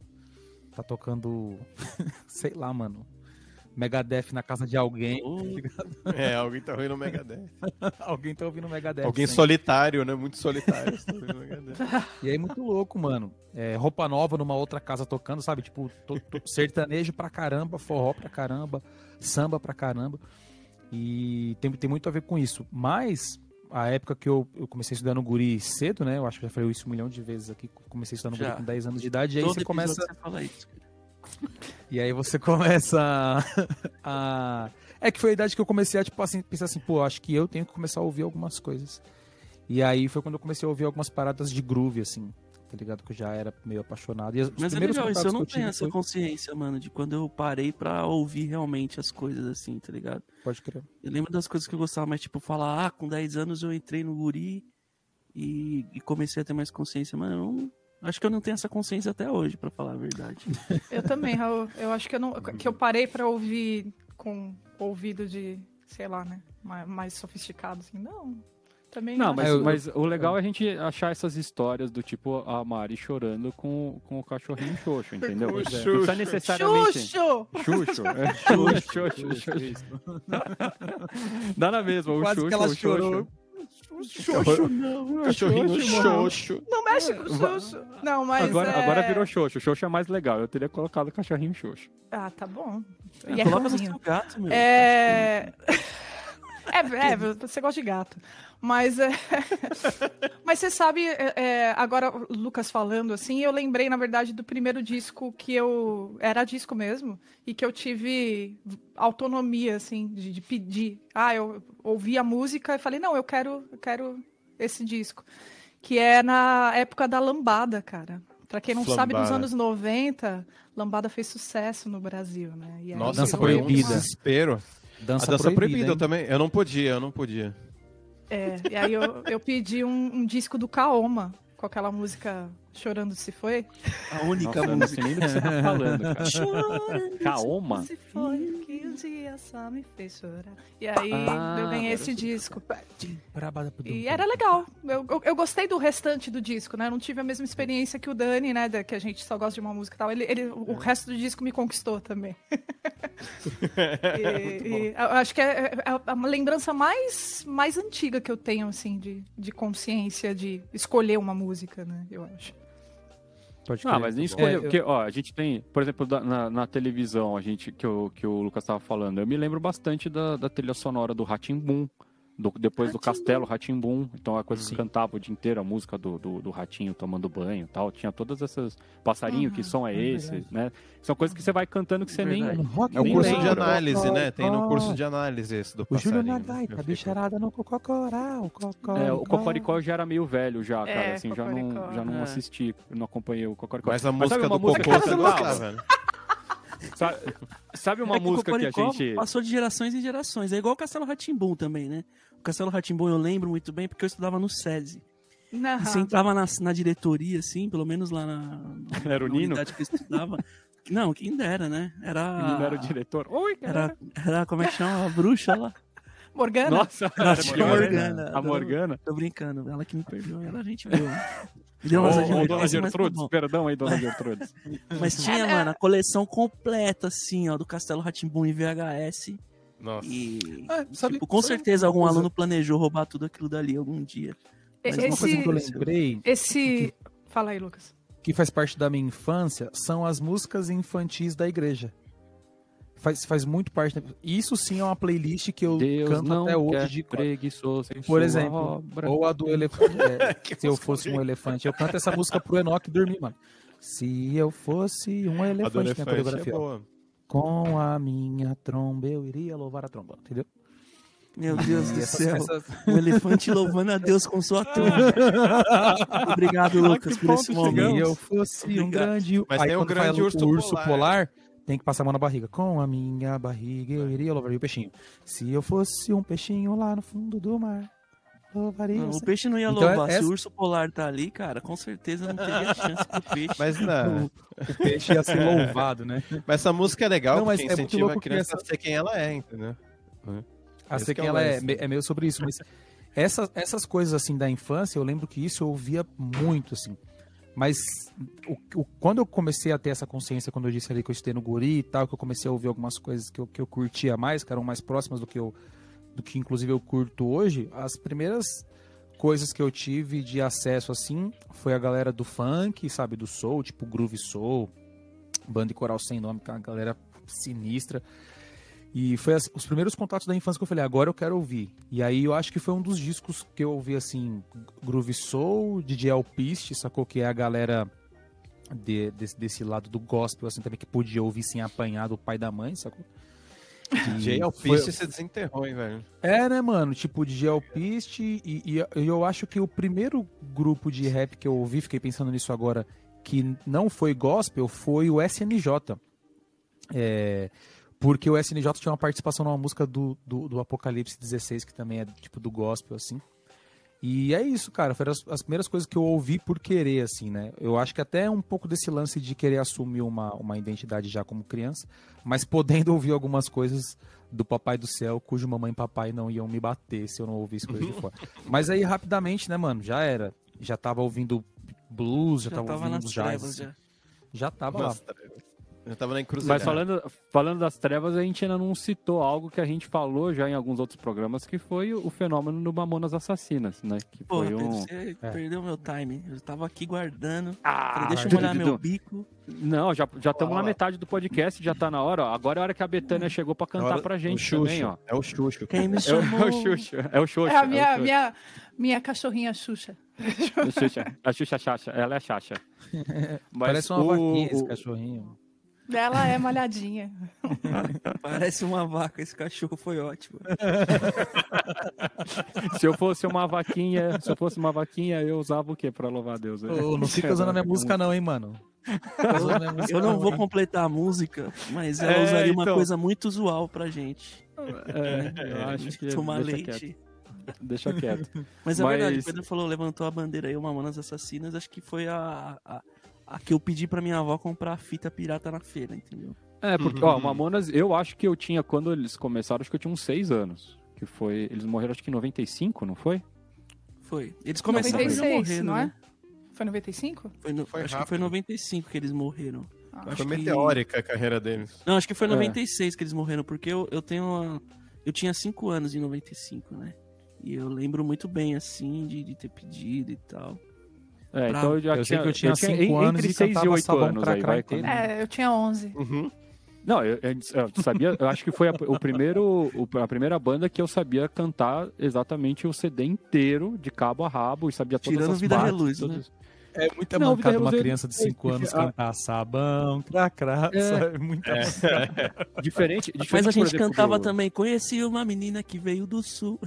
Tá tocando, sei lá, mano. Megadeth na casa de alguém. É, alguém tá ouvindo o Megadeth. alguém tá ouvindo Megadeth. Alguém sempre. solitário, né? Muito solitário. tá ouvindo Megadeth. E aí, muito louco, mano. É, roupa nova numa outra casa tocando, sabe? Tipo, to- to- sertanejo pra caramba, forró pra caramba, samba pra caramba. E tem, tem muito a ver com isso. Mas, a época que eu, eu comecei a estudar no Guri cedo, né? Eu acho que já falei isso um milhão de vezes aqui. Comecei a estudar no Já. Guri com 10 anos de idade. E aí Todo você começa. você fala isso. E aí você começa a, É que foi a idade que eu comecei a, tipo, assim, pensar assim, pô, acho que eu tenho que começar a ouvir algumas coisas. E aí foi quando eu comecei a ouvir algumas paradas de groove, assim, tá ligado? Que eu já era meio apaixonado. E Mas é legal, isso eu não que tenho essa foi- consciência, mano, de quando eu parei pra ouvir realmente as coisas assim, tá ligado? Pode crer. Eu lembro das coisas que eu gostava, mas tipo, falar, ah, com 10 anos eu entrei no guri e, e comecei a ter mais consciência. Mano, eu não- acho que eu não tenho essa consciência até hoje, pra falar a verdade. Eu também, Raul. Eu acho que eu, não, que eu parei pra ouvir com ouvido de, sei lá, né? Mais, mais sofisticado, assim. Não. Também Não, mas, É, eu- mas o legal é a gente achar essas histórias do tipo a Mari chorando com, com o cachorrinho xoxo, entendeu? O Não precisa Xuxo. necessariamente. Xuxo! Xuxo. É, Xuxo, Xuxo, Xuxo. Dá na mesma, o Quase Xuxo, que ela o chorou. Xuxo. Xoxo não. Cachorrinho xoxo. Não mexe com o Xuxo. Não, mas. Agora, é... agora virou Xoxo. Xoxo é mais legal. Eu teria colocado o cachorrinho Xoxo. Ah, tá bom. E é Coloca no seu gato, meu. É... é. É, você gosta de gato. Mas é. Mas você sabe, é, é, agora o Lucas falando assim, eu lembrei, na verdade, do primeiro disco que eu. Era disco mesmo, e que eu tive autonomia, assim, de, de pedir. Ah, eu ouvi a música e falei, não, eu quero, eu quero esse disco. Que é na época da lambada, cara. Pra quem não sabe, nos Flambada. anos 90, lambada fez sucesso no Brasil, né? E Nossa, Dança um proibida. desespero. Dança, a dança proibida, eu hein? também. Eu não podia, eu não podia. É, e aí eu, eu pedi um, um disco do Kaoma, com aquela música Chorando Se Foi. A única Nossa, eu não música. sei nem do que você tá falando, cara. Chorando Kaoma? Se Foi, que um dia só me fez chorar. E aí Ah, eu ganhei esse disco. E era legal. Eu, eu, eu gostei do restante do disco, né? Eu não tive a mesma experiência que o Dani, né? da- que a gente só gosta de uma música e tal. Ele, ele, o resto do disco me conquistou também. e, e eu acho que é, é uma lembrança mais, mais antiga que eu tenho, assim, de, de consciência de escolher uma música, né? Eu acho. Pode Ah, mas nem escolheu. É, eu- Porque, ó, a gente tem, por exemplo, da- na, na televisão, a gente, que, o, que o Lucas tava falando, eu me lembro bastante da, da trilha sonora do Ratimbum. Do, depois do Castelo Ratimbum, então a coisa que cantava o dia inteiro, a música do, do, do ratinho tomando banho e tal. Tinha todas essas. Passarinho, que som é esse, né? São coisas que você vai cantando que você nem. Verdade. Rock É o Nem curso de lembro. análise, né? Tem no curso de análise esse do O Júlio passarinho. na Eu gaita, fico- bicharada no cococoral, cocoricó. É, o Cocoricó já era meio velho já, cara. É, assim, já não, já não É. assisti, não acompanhei o Cocoricó. Mas a música uma do música Cocô você eu gosta, cantava? velho? Sabe, sabe uma É que música que a Cocoricó gente. Passou de gerações em gerações. É igual o Castelo Ratimbum também, né? O Castelo Ratimbum eu lembro muito bem porque eu estudava no SESI. Não. E você entrava na, na diretoria, assim, pelo menos lá na, Era o na Nino? unidade que eu estudava. Não, quem dera, né? Era. O Nino era o diretor. Oi, cara. Era, era, como é que chama? A bruxa lá. Morgana? Nossa, Era a a Morgana. A Morgana. Tô brincando, ela que me perdoa, ela a gente viu. Deu umas ô, advertências, dona mas tá Gertrudes, bom. perdão aí, dona Gertrudes. Mas tinha, mano, a coleção completa, assim, ó, do Castelo Ratimbum em VHS. Nossa. E, Ah, sabe- tipo, com sabe certeza algum coisa- aluno planejou roubar tudo aquilo dali algum dia. Mas Uma coisa que eu Esse, lembrei, esse... Fala aí, Lucas. que faz parte da minha infância, são as músicas infantis da igreja. Faz, faz muito parte. da- Isso sim é uma playlist que eu Deus canto não até hoje de preguiçoso Por exemplo, obra. Ou a do elefante. é, se eu fosse um elefante. Eu canto essa música pro Enoch dormir, mano. Se eu fosse um A elefante, elefante é ó. Com a minha tromba eu iria louvar a tromba, entendeu? Meu Deus do E céu. essas- Um elefante louvando a Deus com sua tromba. Obrigado, Lucas, por esse Se momento. eu fosse um Obrigado. grande. Mas Aí tem um grande urso urso polar. polar. Tem que passar a mão na barriga. Com a minha barriga eu iria louvar o peixinho. Se eu fosse um peixinho lá no fundo do mar, louvaria. Não, o peixe não ia Então, louvar. Se o urso polar tá ali, cara, com certeza não teria chance pro peixe. Mas, não, O peixe ia ser louvado, né? mas essa música é legal Não, mas porque é muito incentiva louco a criança essa- a ser quem ela é, entendeu? A Esse ser que quem é ela é, é meio sobre isso. Mas essas, essas coisas assim da infância, eu lembro que isso eu ouvia muito, assim. Mas o, o- quando eu comecei a ter essa consciência, quando eu disse ali que eu estudei no guri e tal, que eu comecei a ouvir algumas coisas que eu, que eu curtia mais, que eram mais próximas do que eu do que inclusive eu curto hoje, as primeiras coisas que eu tive de acesso assim foi a galera do funk, sabe, do soul, tipo groove soul, banda e coral sem nome, que é uma galera sinistra. E foi as- os primeiros contatos da infância que eu falei, agora eu quero ouvir. E aí eu acho que foi um dos discos que eu ouvi assim, Groove Soul, DJ Alpiste, sacou? Que é a galera de- desse, desse lado do gospel, assim, também, que podia ouvir sem apanhar do pai da mãe, sacou? E Jay foi- Alpiste se desenterrou, hein, velho? é, né, mano? Tipo, DJ Alpiste. E, e eu acho que o primeiro grupo de rap que eu ouvi, fiquei pensando nisso agora, que não foi gospel, foi o SNJ. É, porque o SNJ tinha uma participação numa música do, do, do Apocalipse 16, que também é tipo do gospel, assim. E é isso, cara. Foram as, as primeiras coisas que eu ouvi por querer, assim, né? Eu acho que até um pouco desse lance de querer assumir uma, uma identidade já como criança, mas podendo ouvir algumas coisas do Papai do Céu, cujo mamãe e papai não iam me bater se eu não ouvisse coisas de fora. Mas aí, rapidamente, né, mano? Já era. Já tava ouvindo blues, já, Já tava, tava ouvindo nas jazz. trevas, já. Já tava lá. Eu tava na encruzilhada. Mas falando, falando das trevas, a gente ainda não citou algo que a gente falou já em alguns outros programas, que foi o fenômeno do Mamonas Assassinas, né? Que Porra, foi Pedro, um... você É. perdeu meu time. Eu tava aqui guardando. Ah, Falei, deixa eu molhar meu bico. Não, já já estamos na metade do podcast, já tá na hora. Ó. Agora é a hora que a Betânia chegou pra cantar Agora, pra o gente também, ó. É o Xuxa. Quem me É o, chamou? é o Xuxa, é o Xuxa. É a o minha, Xuxa. minha, minha cachorrinha Xuxa. A Xuxa, a Xuxa Xaxa, ela é Xaxa. Mas Parece uma o- vaquinha esse cachorrinho. Ela é malhadinha. Parece uma vaca, esse cachorro foi ótimo. Se eu fosse uma vaquinha, se eu fosse uma vaquinha, eu usava o quê pra louvar a Deus? Ô, não fica usando a minha música não, hein, mano. Fica usando a minha música Eu não vou completar a música, mas ela É, usaria uma então. coisa muito usual pra gente. É, eu acho que Tomar deixa leite. quieto. Deixa quieto. Mas é Mas- verdade, o Pedro falou, levantou a bandeira aí, o Mamonas Assassinas, acho que foi a, a, a que eu pedi pra minha avó comprar fita pirata na feira, entendeu? É, porque, ó, Mamonas, eu acho que eu tinha, quando eles começaram, acho que eu tinha uns seis anos. Que foi. Eles morreram acho que em 95, não foi? Foi. Eles começaram já 96, morrendo, não é? né? Foi 95? Foi no- Foi acho que foi em 95 que eles morreram. Ah. Foi que- meteórica a carreira deles. Não, acho que foi em É. 96 que eles morreram, porque eu, eu tenho uma... Eu tinha 5 anos em 95, né? E eu lembro muito bem, assim, de, de ter pedido e tal. É, Pra- então eu já Eu sei tinha, que eu tinha en- 5 anos entre e 6 e cantava 8 sabão anos aí, vai. inteiro. É, eu tinha 11. Uhum. Não, eu, eu- eu sabia, eu acho que foi a, o primeiro, o- a primeira banda que eu sabia cantar exatamente o CD inteiro, de cabo a rabo, e sabia todas Tirando as Vida partes, Reluz, todas- né? É muita Não, mancada uma Reluz, criança de é- 5 anos é- cantar sabão, cracrá, É. sabe? Muita Diferente, diferente, Mas a gente exemplo, cantava do- também. Conheci uma menina que veio do sul.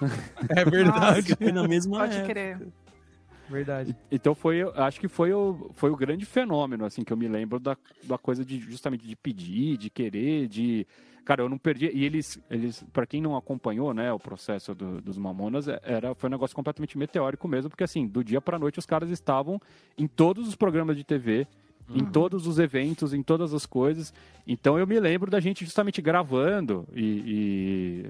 É verdade. Foi na mesma Pode época. crer. Verdade. Então foi, acho que foi o, foi o grande fenômeno, assim, que eu me lembro da, da coisa de justamente de pedir, de querer, de. Cara, eu não perdi. E eles, eles para quem não acompanhou, né, o processo do- dos Mamonas, é- era, foi um negócio completamente meteórico mesmo, porque assim, do dia pra noite os caras estavam em todos os programas de TV, em todos os eventos, em todas as coisas. Então eu me lembro da gente justamente gravando e,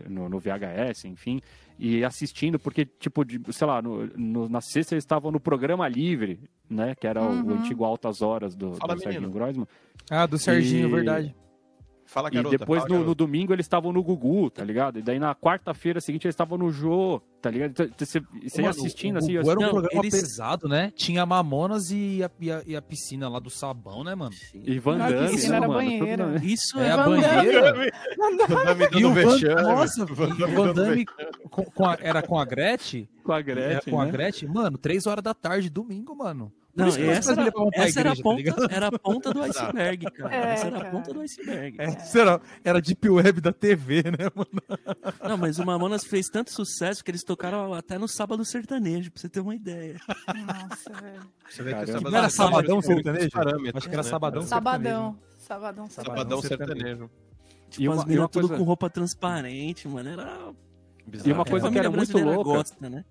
e no, no VHS, enfim, e assistindo, porque, tipo, de, sei lá, no, no- na sexta eles estavam no programa livre, né? Que era o- o, Uhum. antigo Altas Horas do, Fala, do Serginho menino. Groisman. Ah, do Serginho, E- verdade. Fala, E garota. depois fala, no, no garota. domingo eles estavam no Gugu, tá ligado? E daí na quarta-feira seguinte eles estavam no Jô, tá ligado? Então, Você, você ia assistindo o assim, Gugu era um Não, programa eles- pesado, né? Tinha Mamonas e a, e, a, e a piscina lá do sabão, né, mano? e Van Damme, piscina né, era mano? banheira. Isso É é, a banheira. E o Van, nossa, e o Van Damme com, com a- era com a Gretchen? Com a Era Gretchen, com a né? Gretchen? Mano, três horas da tarde, domingo, mano. Não, que essa era, essa era, a igreja, tá ponta, ligado? era a ponta do iceberg, cara. É, essa era a cara. ponta do iceberg. Essa era, era Deep Web da TV, né, mano? Não, mas o Mamonas fez tanto sucesso que eles tocaram até no Sábado Sertanejo, pra você ter uma ideia. Nossa, velho. Você vê que Não era Sabadão tem muitos sertanejo? Acho que era né? Sabadão Sabadão. Sabadão, sabadão. Sabadão sertanejo. sertanejo. Tipo, E uma- as uma minas tudo coisa- com roupa transparente, mano. Era. E uma a coisa que família era muito louca, gosta, né?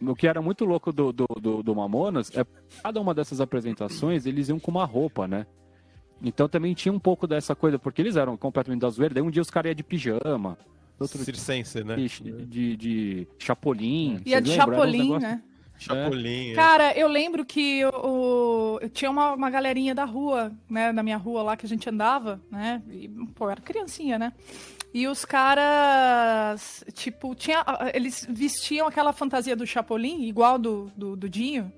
O que era muito louco do, do, do, do Mamonas é cada uma dessas apresentações eles iam com uma roupa, né? Então também tinha um pouco dessa coisa, porque eles eram completamente da zoeira. Daí um dia os caras iam de pijama, outro Circense, né? de, de, de chapolim. E a vocês de Chapolin, negócios- né? Chapolin. é. Cara, eu lembro que o, eu tinha uma, uma galerinha da rua, né, na minha rua lá que a gente andava, né? E, pô, eu era criancinha, né? E os caras, tipo, tinha, eles vestiam aquela fantasia do Chapolin, igual do, do, do Dinho,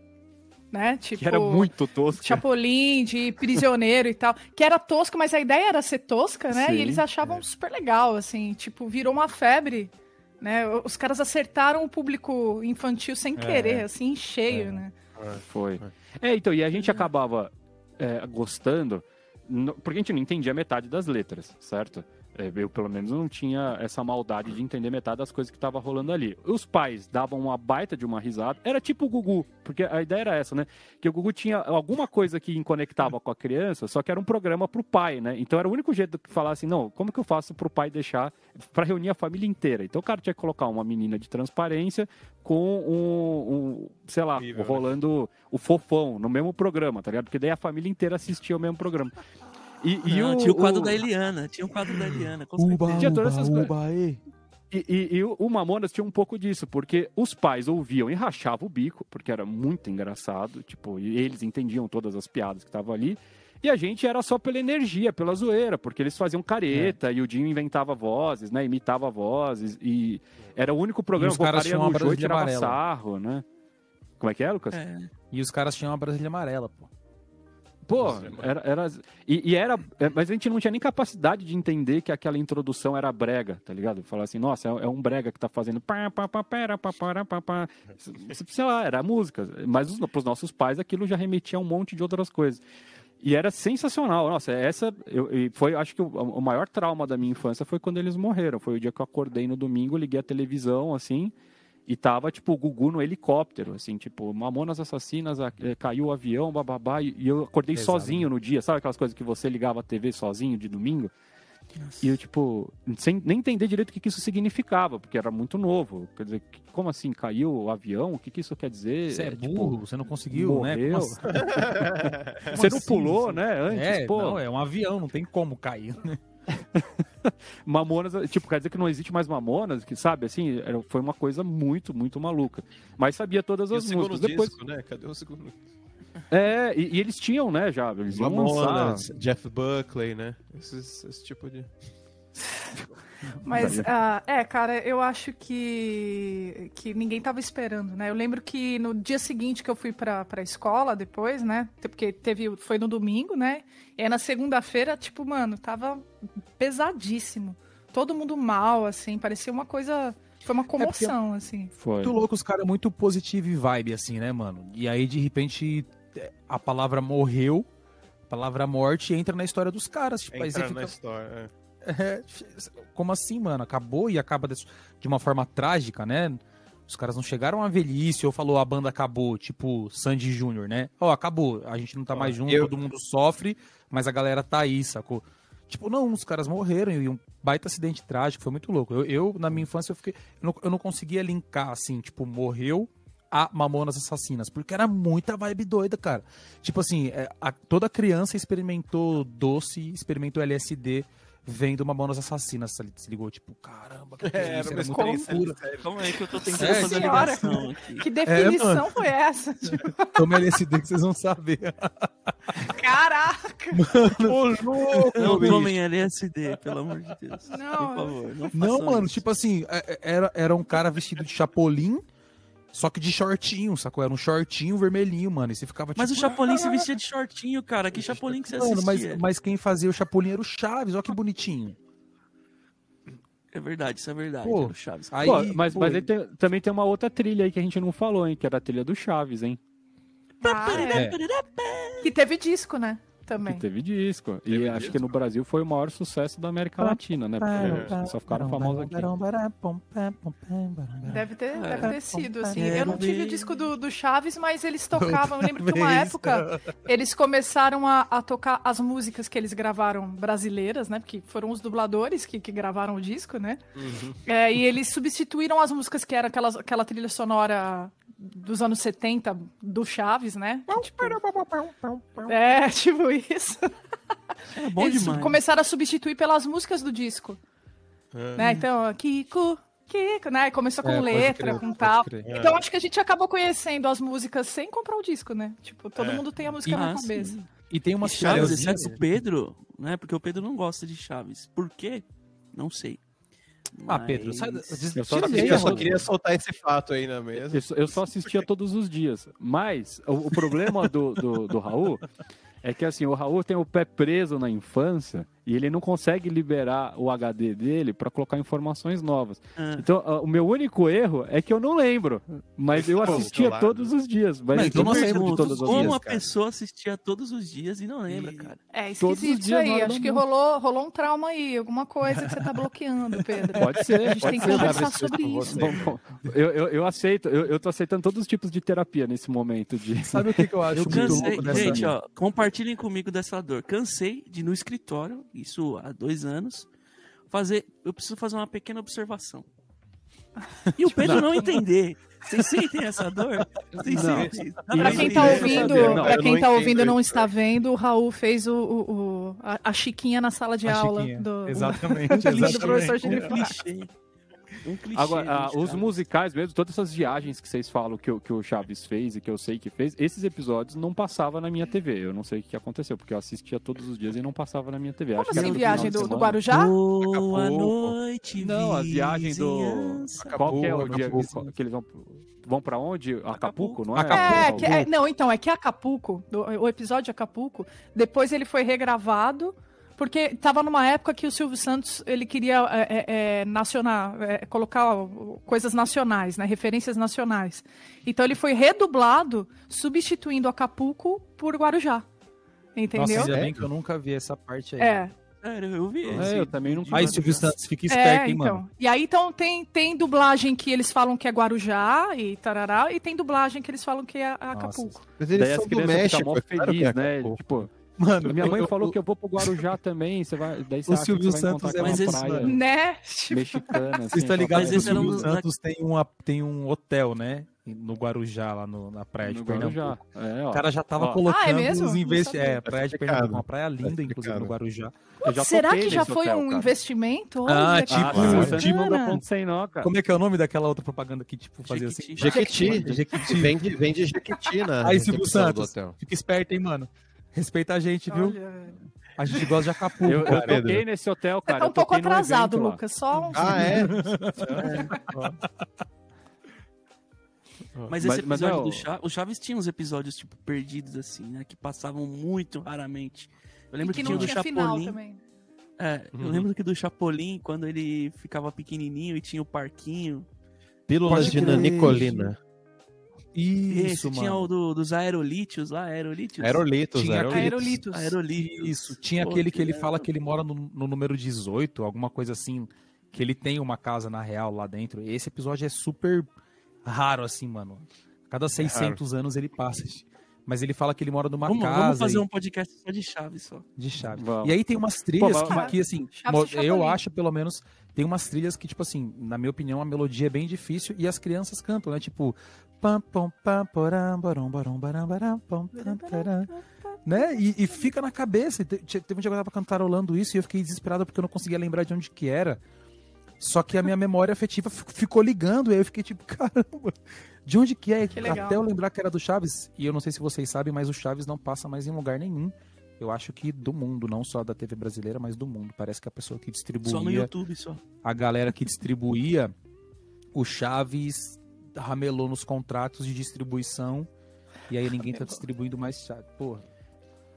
né? Tipo, Que era muito tosco. Chapolin, de prisioneiro e tal. Que era tosco, mas a ideia era ser tosca, né? Sim, e eles achavam super legal, assim. Tipo, virou uma febre, né? Os caras acertaram o público infantil sem querer, assim, em cheio, né? Foi. É, então, e a gente acabava é, gostando, porque a gente não entendia metade das letras, certo? É, Eu, pelo menos, não tinha essa maldade de entender metade das coisas que tava rolando ali. Os pais davam uma baita de uma risada. Era tipo o Gugu, porque a ideia era essa, né? Que o Gugu tinha alguma coisa que conectava com a criança, só que era um programa pro pai, né? Então era o único jeito de falar assim, não, como que eu faço pro pai deixar para reunir a família inteira? Então o cara tinha que colocar uma menina de transparência com um, um sei lá, Horrível, né? rolando o fofão no mesmo programa, tá ligado? Porque daí a família inteira assistia o mesmo programa. E, e Não, o, tinha o quadro o- da Eliana, tinha o quadro da Eliana, com Uba. Tinha todas essas coisas. uba, ei. E, e- e o o Mamonas tinha um pouco disso, porque os pais ouviam e rachavam o bico, porque era muito engraçado, tipo, e eles entendiam todas as piadas que estavam ali. E a gente era só pela energia, pela zoeira, porque eles faziam careta e o Dinho inventava vozes, né? Imitava vozes. E era o único programa os que o caras cara ia tinham no uma jogo e Brasília tirava amarela. sarro, né? Como é que é, Lucas? É. E os caras tinham uma Brasília amarela, pô. Pô, era. era e, e era. é, Mas a gente não tinha nem capacidade de entender que aquela introdução era brega, tá ligado? Falar assim, nossa, é, é um brega que tá fazendo. pá, pá, pá, pera, pá, para, pá, pá. Sei lá, era música. Mas os, pros nossos pais aquilo já remetia a um monte de outras coisas. E era sensacional. Nossa, essa. Eu, foi, acho que o, o maior trauma da minha infância foi quando eles morreram. Foi o dia que eu acordei no domingo, liguei a televisão, assim. E tava, tipo, o Gugu no helicóptero, assim, tipo, Mamonas Assassinas, a- eh, caiu o avião, bababá, e, e eu acordei Pesado, sozinho no dia, sabe aquelas coisas que você ligava a TV sozinho de domingo? E eu, tipo, sem nem entender direito o que, que isso significava, porque era muito novo. Quer dizer, como assim, caiu o avião? O que, que isso quer dizer? Você é tipo, burro, você não conseguiu, né? morreu. Como assim? você não assim, pulou, né, antes, É, pô. não, é um avião, não tem como cair. né? Mamonas, tipo, quer dizer que não existe mais Mamonas, que sabe, assim, era, foi uma coisa muito, muito maluca. Mas sabia todas E as músicas. Depois, né? Cadê o segundo? é, e, e eles tinham, né, já, eles. Mamonas, Jeff Buckley, né? Esse, esse tipo de... Mas, ah, é, cara, eu acho que, que ninguém tava esperando, né? Eu lembro que no dia seguinte que eu fui pra, pra escola, depois, né? Porque teve, foi no domingo, né? E aí na segunda-feira, tipo, mano, tava pesadíssimo. Todo mundo mal, assim, parecia uma coisa. Foi uma comoção, assim. Foi. Muito louco, os caras muito positivo e vibe, assim, né, mano? E aí, de repente, a palavra morreu, a palavra morte entra na história dos caras. Tipo, aí você Entra fica, na história. é. É, como assim, mano? Acabou e acaba de, uma forma trágica, né? Os caras não chegaram à velhice ou falou a banda acabou, tipo Sandy Júnior, né? Ó, acabou, a gente não tá mais junto, eu- todo mundo sofre, mas a galera tá aí, sacou? Tipo, não, os caras morreram e um baita acidente trágico, foi muito louco. Eu, eu, na minha infância, eu fiquei. Eu não, eu não conseguia linkar, assim, tipo, morreu a Mamonas Assassinas, porque era muita vibe doida, cara. Tipo assim, é, a- toda criança experimentou doce, experimentou LSD vendo Mamonas Assassinas, se se ligou, tipo, caramba, que é Era uma experiência loucura. séria. Calma aí que eu tô tentando É, fazer a senhora. ligação aqui. Que definição mano. foi essa? Tipo, Toma LSD que vocês vão saber. caraca! Ô, louco! Não bicho. tomem LSD, pelo amor de Deus. Não. Por favor, não Não, mano, isso. tipo assim, é- é- era, era um cara vestido de chapolim, só que de shortinho, sacou? Era um shortinho vermelhinho, mano. E você ficava tipo. Mas o Chapolin se vestia de shortinho, cara. Que Chapolin que você Mano, mas, assistia? mas quem fazia o chapolim era o Chaves, olha que bonitinho. É verdade, isso é verdade. Pô, era o Chaves. Aí, Pô, mas pô, mas aí tem- também tem uma outra trilha aí que a gente não falou, hein? Que era a trilha do Chaves, hein? Ah, é. É. Que teve disco, né? Também. Que teve disco. Teve e acho disco? que no Brasil foi o maior sucesso da América Latina, né? Porque só ficaram famosos aqui. Deve ter, É. deve ter sido, assim. É, Eu não tive o disco do, do Chaves, mas eles tocavam. Eu lembro que uma época eles começaram a, a tocar as músicas que eles gravaram brasileiras, né? Porque foram os dubladores que, que gravaram o disco, né? É, e eles substituíram as músicas que eram aquelas, aquela trilha sonora dos anos 70 do Chaves, né? Tipo, é, tipo isso. Era bom eles demais. começaram a substituir pelas músicas do disco. Né? Então, Kiko, Kiko, né? Começou com É, letra, crer, com tal. crer. Então acho que a gente acabou conhecendo as músicas sem comprar o disco, né? Tipo, todo É. mundo tem a música Ah, na cabeça. sim. E tem uma E Chaves, exceto o Pedro, né? Porque o Pedro não gosta de Chaves. Por quê? Não sei. Ah, Pedro, sai da... Mas- Eu só tira assisti meia, Eu só queria soltar esse fato aí na mesa. Eu, só- eu só assistia todos os dias. Mas o, o problema do, do, do Raul é que assim, o Raul tem o pé preso na infância e ele não consegue liberar o HD dele para colocar informações novas. Ah. Então, o meu único erro é que eu não lembro. Mas eu assistia todos os dias. Mas Não, eu então não lembro de as como dias. uma cara. pessoa assistia todos os dias e não lembra, cara? É Todos os esquisito isso aí. Acho que rolou, rolou um trauma aí, alguma coisa que você tá bloqueando, Pedro. Pode ser, A gente pode tem que conversar sobre isso. Bom, bom, eu, eu, eu aceito, eu, eu tô aceitando todos os tipos de terapia nesse momento de. Sabe o que, que eu acho Eu muito cansei, gente, ó, compartilhem comigo dessa dor. Cansei de ir no escritório, isso há dois anos, fazer. Eu preciso fazer uma pequena observação. E o Pedro não entender. Vocês sentem essa dor? Vocês Não. sentem? Pra quem tá Não, ouvindo, não pra quem tá entendo ouvindo e não isso, está vendo, o Raul fez o, o- o- a, a Chiquinha na sala de A aula Chiquinha. do, Exatamente, do exatamente. professor Um Gilifrado. Um clichê. Agora, ah, os musicais mesmo, todas essas viagens que vocês falam que, o- que o Chaves fez e que eu sei que fez, esses episódios não passavam na minha TV. Eu não sei o que acontecou, porque eu assistia todos os dias e não passava na minha TV. Como Acho assim, viagem do, do. Guarujá? Boa Acabou. noite, Não, a viagem do. vizinhança. Qual que é o dia que eles vão. Vão pra onde? Acapulco, Acapulco. não é? Acapulco. É, que- é, não, então, é que Acapulco, o episódio de Acapulco, depois ele foi regravado, porque tava numa época que o Silvio Santos, ele queria é, é, é, nacional, é, colocar ó, coisas nacionais, né, referências nacionais. Então ele foi redublado, substituindo Acapulco por Guarujá. Entendeu? Nossa, ainda bem que eu nunca vi essa parte aí. é. Sério, eu vi. É, eu também não Aí, Silvio Santos, fica esperto, É, hein, então. mano. E aí, então, tem, tem dublagem que eles falam que é Guarujá e tarará, e tem dublagem que eles falam que é Acapulco. Mas eles Daí as são do crianças ficam México, mó é feliz, é né? Tipo, Mano, minha mãe eu- falou eu- que eu vou pro Guarujá também. Você vai, daí você O Silvio que você vai Santos é Mas esse- praia Né? Tipo, mexicana. Assim, Vocês estão aquela ligados Mas que o Silvio da- Santos tem, uma, tem um hotel, né? No Guarujá, lá no- na praia de no Pernambuco. Guarujá. É. O cara já tava Ó. colocando Ah, é os Não investimentos. É, praia de. Pernambuco, uma praia linda, Tá inclusive, explicado. no Guarujá. Eu já Será que já foi hotel, um cara. investimento? Ah, Olha, tipo, Ah, você Santos não ponto sem nó, cara. Como é que é o nome daquela outra propaganda que, tipo, fazia assim? Jequiti. Jequiti. Jequiti. Vende, vende Jequiti na Aí, Silvio Santos, fica esperto, hein, mano. Respeita a gente, viu? Olha. A gente gosta de Acapulco, Eu, eu toquei nesse hotel, Você cara. tá um pouco atrasado. Lucas. Só um Ah, é? Mas Mas- esse mas episódio não- do Chaves, o Chaves tinha uns episódios, tipo, perdidos, assim, né? Que passavam muito raramente. Eu lembro e que, que tinha do Chapolin. também. É, eu lembro que do Chapolin, quando ele ficava pequenininho e tinha o parquinho. Pílulas de. Nanicolina. Isso, Esse tinha mano. o do- dos aerolítios lá, aerolítios? Aerolitos, Tinha aerolitos. Aerolitos. Isso, tinha Pô, aquele que ele que fala que ele mora no, no número 18, alguma coisa assim, que ele tem uma casa na real lá dentro. Esse episódio é super raro, assim, mano. Cada 600 anos ele passa. Mas ele fala que ele mora numa Vamos, casa vamos fazer e- um podcast só de Chaves só. de chave. Vamos. E aí tem umas trilhas Pô, que, que, assim, Chaves eu acho, pelo menos, tem umas trilhas que, tipo assim, na minha opinião, a melodia é bem difícil e as crianças cantam, né? Tipo. Né? E, e fica na cabeça. Te- te- Teve um dia que eu tava cantarolando isso e eu fiquei desesperado porque eu não conseguia lembrar de onde que era. Só que a minha memória afetiva fi- ficou ligando, e aí eu fiquei tipo, caramba, de onde que é? Que. Até eu lembrar que era do Chaves, e eu não sei se vocês sabem, mas o Chaves não passa mais em lugar nenhum. Eu acho que do mundo, não só da TV brasileira, mas do mundo. Parece que a pessoa que Só no distribuía, YouTube, só. a galera que distribuía o Chaves ramelou nos contratos de distribuição, e aí ninguém tá distribuindo mais Chaves. Porra.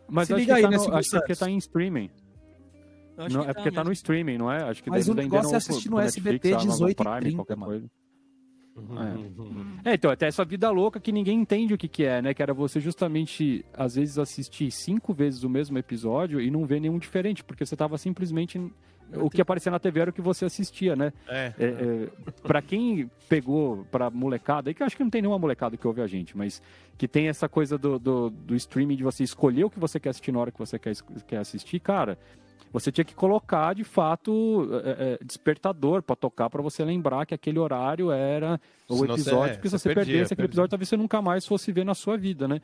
Mas Se acho que, aí, tá né, no, acho que é porque tá em streaming. Não, é porque tá no mesmo. streaming, não é? Acho que Mas daí o negócio é assistir no Netflix, SBT Amazon 18 e Prime, 30, qualquer mano. coisa. Uhum. É, então, até essa vida louca que ninguém entende o que, que é, né? Que era você justamente, às vezes, assistir cinco vezes o mesmo episódio e não ver nenhum diferente, porque você tava simplesmente. O que aparecia na TV era o que você assistia, né? É. É, é, pra quem pegou pra molecada, aí que eu acho que não tem nenhuma molecada que ouve a gente, mas que tem essa coisa do, do, do streaming de você escolher o que você quer assistir na hora que você quer, quer assistir, cara. Você tinha que colocar, de fato, é, é, despertador pra tocar pra você lembrar que aquele horário era o Senão você- episódio, é, porque se você você perdia, perdesse aquele episódio, talvez você nunca mais fosse ver na sua vida, né?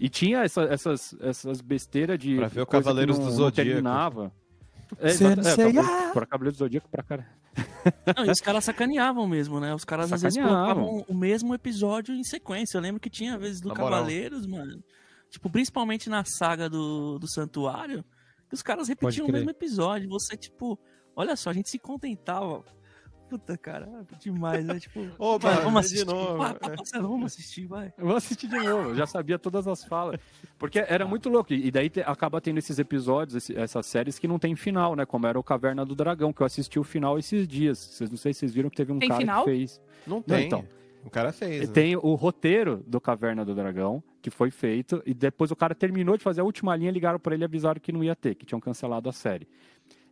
E tinha essa- essas, essas besteiras de. Pra ver o Cavaleiros não- do não Zodíaco. terminava. É, Sei, exato, é, pra Cavaleiros do Zodíaco, pra cara. Não, e os caras sacaneavam mesmo, né? Os caras às vezes Sacaneavam. colocavam o mesmo episódio em sequência. Eu lembro que tinha vezes do Na moral. Cavaleiros, mano. Tipo, principalmente na saga do, do Santuário, que os caras repetiam o mesmo episódio. Você, tipo, olha só, a gente se contentava. Puta, cara, demais, né? Tipo, Opa, cara, vamos de assistir. novo. Vai, tá passando, vamos assistir, vai. Eu vou assistir de novo, eu já sabia todas as falas. Porque era muito louco. E daí te- acaba tendo esses episódios, esse- essas séries que não tem final, né? Como era o Caverna do Dragão, que eu assisti o final esses dias. Vocês não sei se vocês viram que teve um Tem cara final? que fez. Não tem. então. O cara fez. né? Tem o roteiro do Caverna do Dragão, que foi feito, e depois o cara terminou de fazer a última linha, ligaram pra ele e avisaram que não ia ter, que tinham cancelado a série.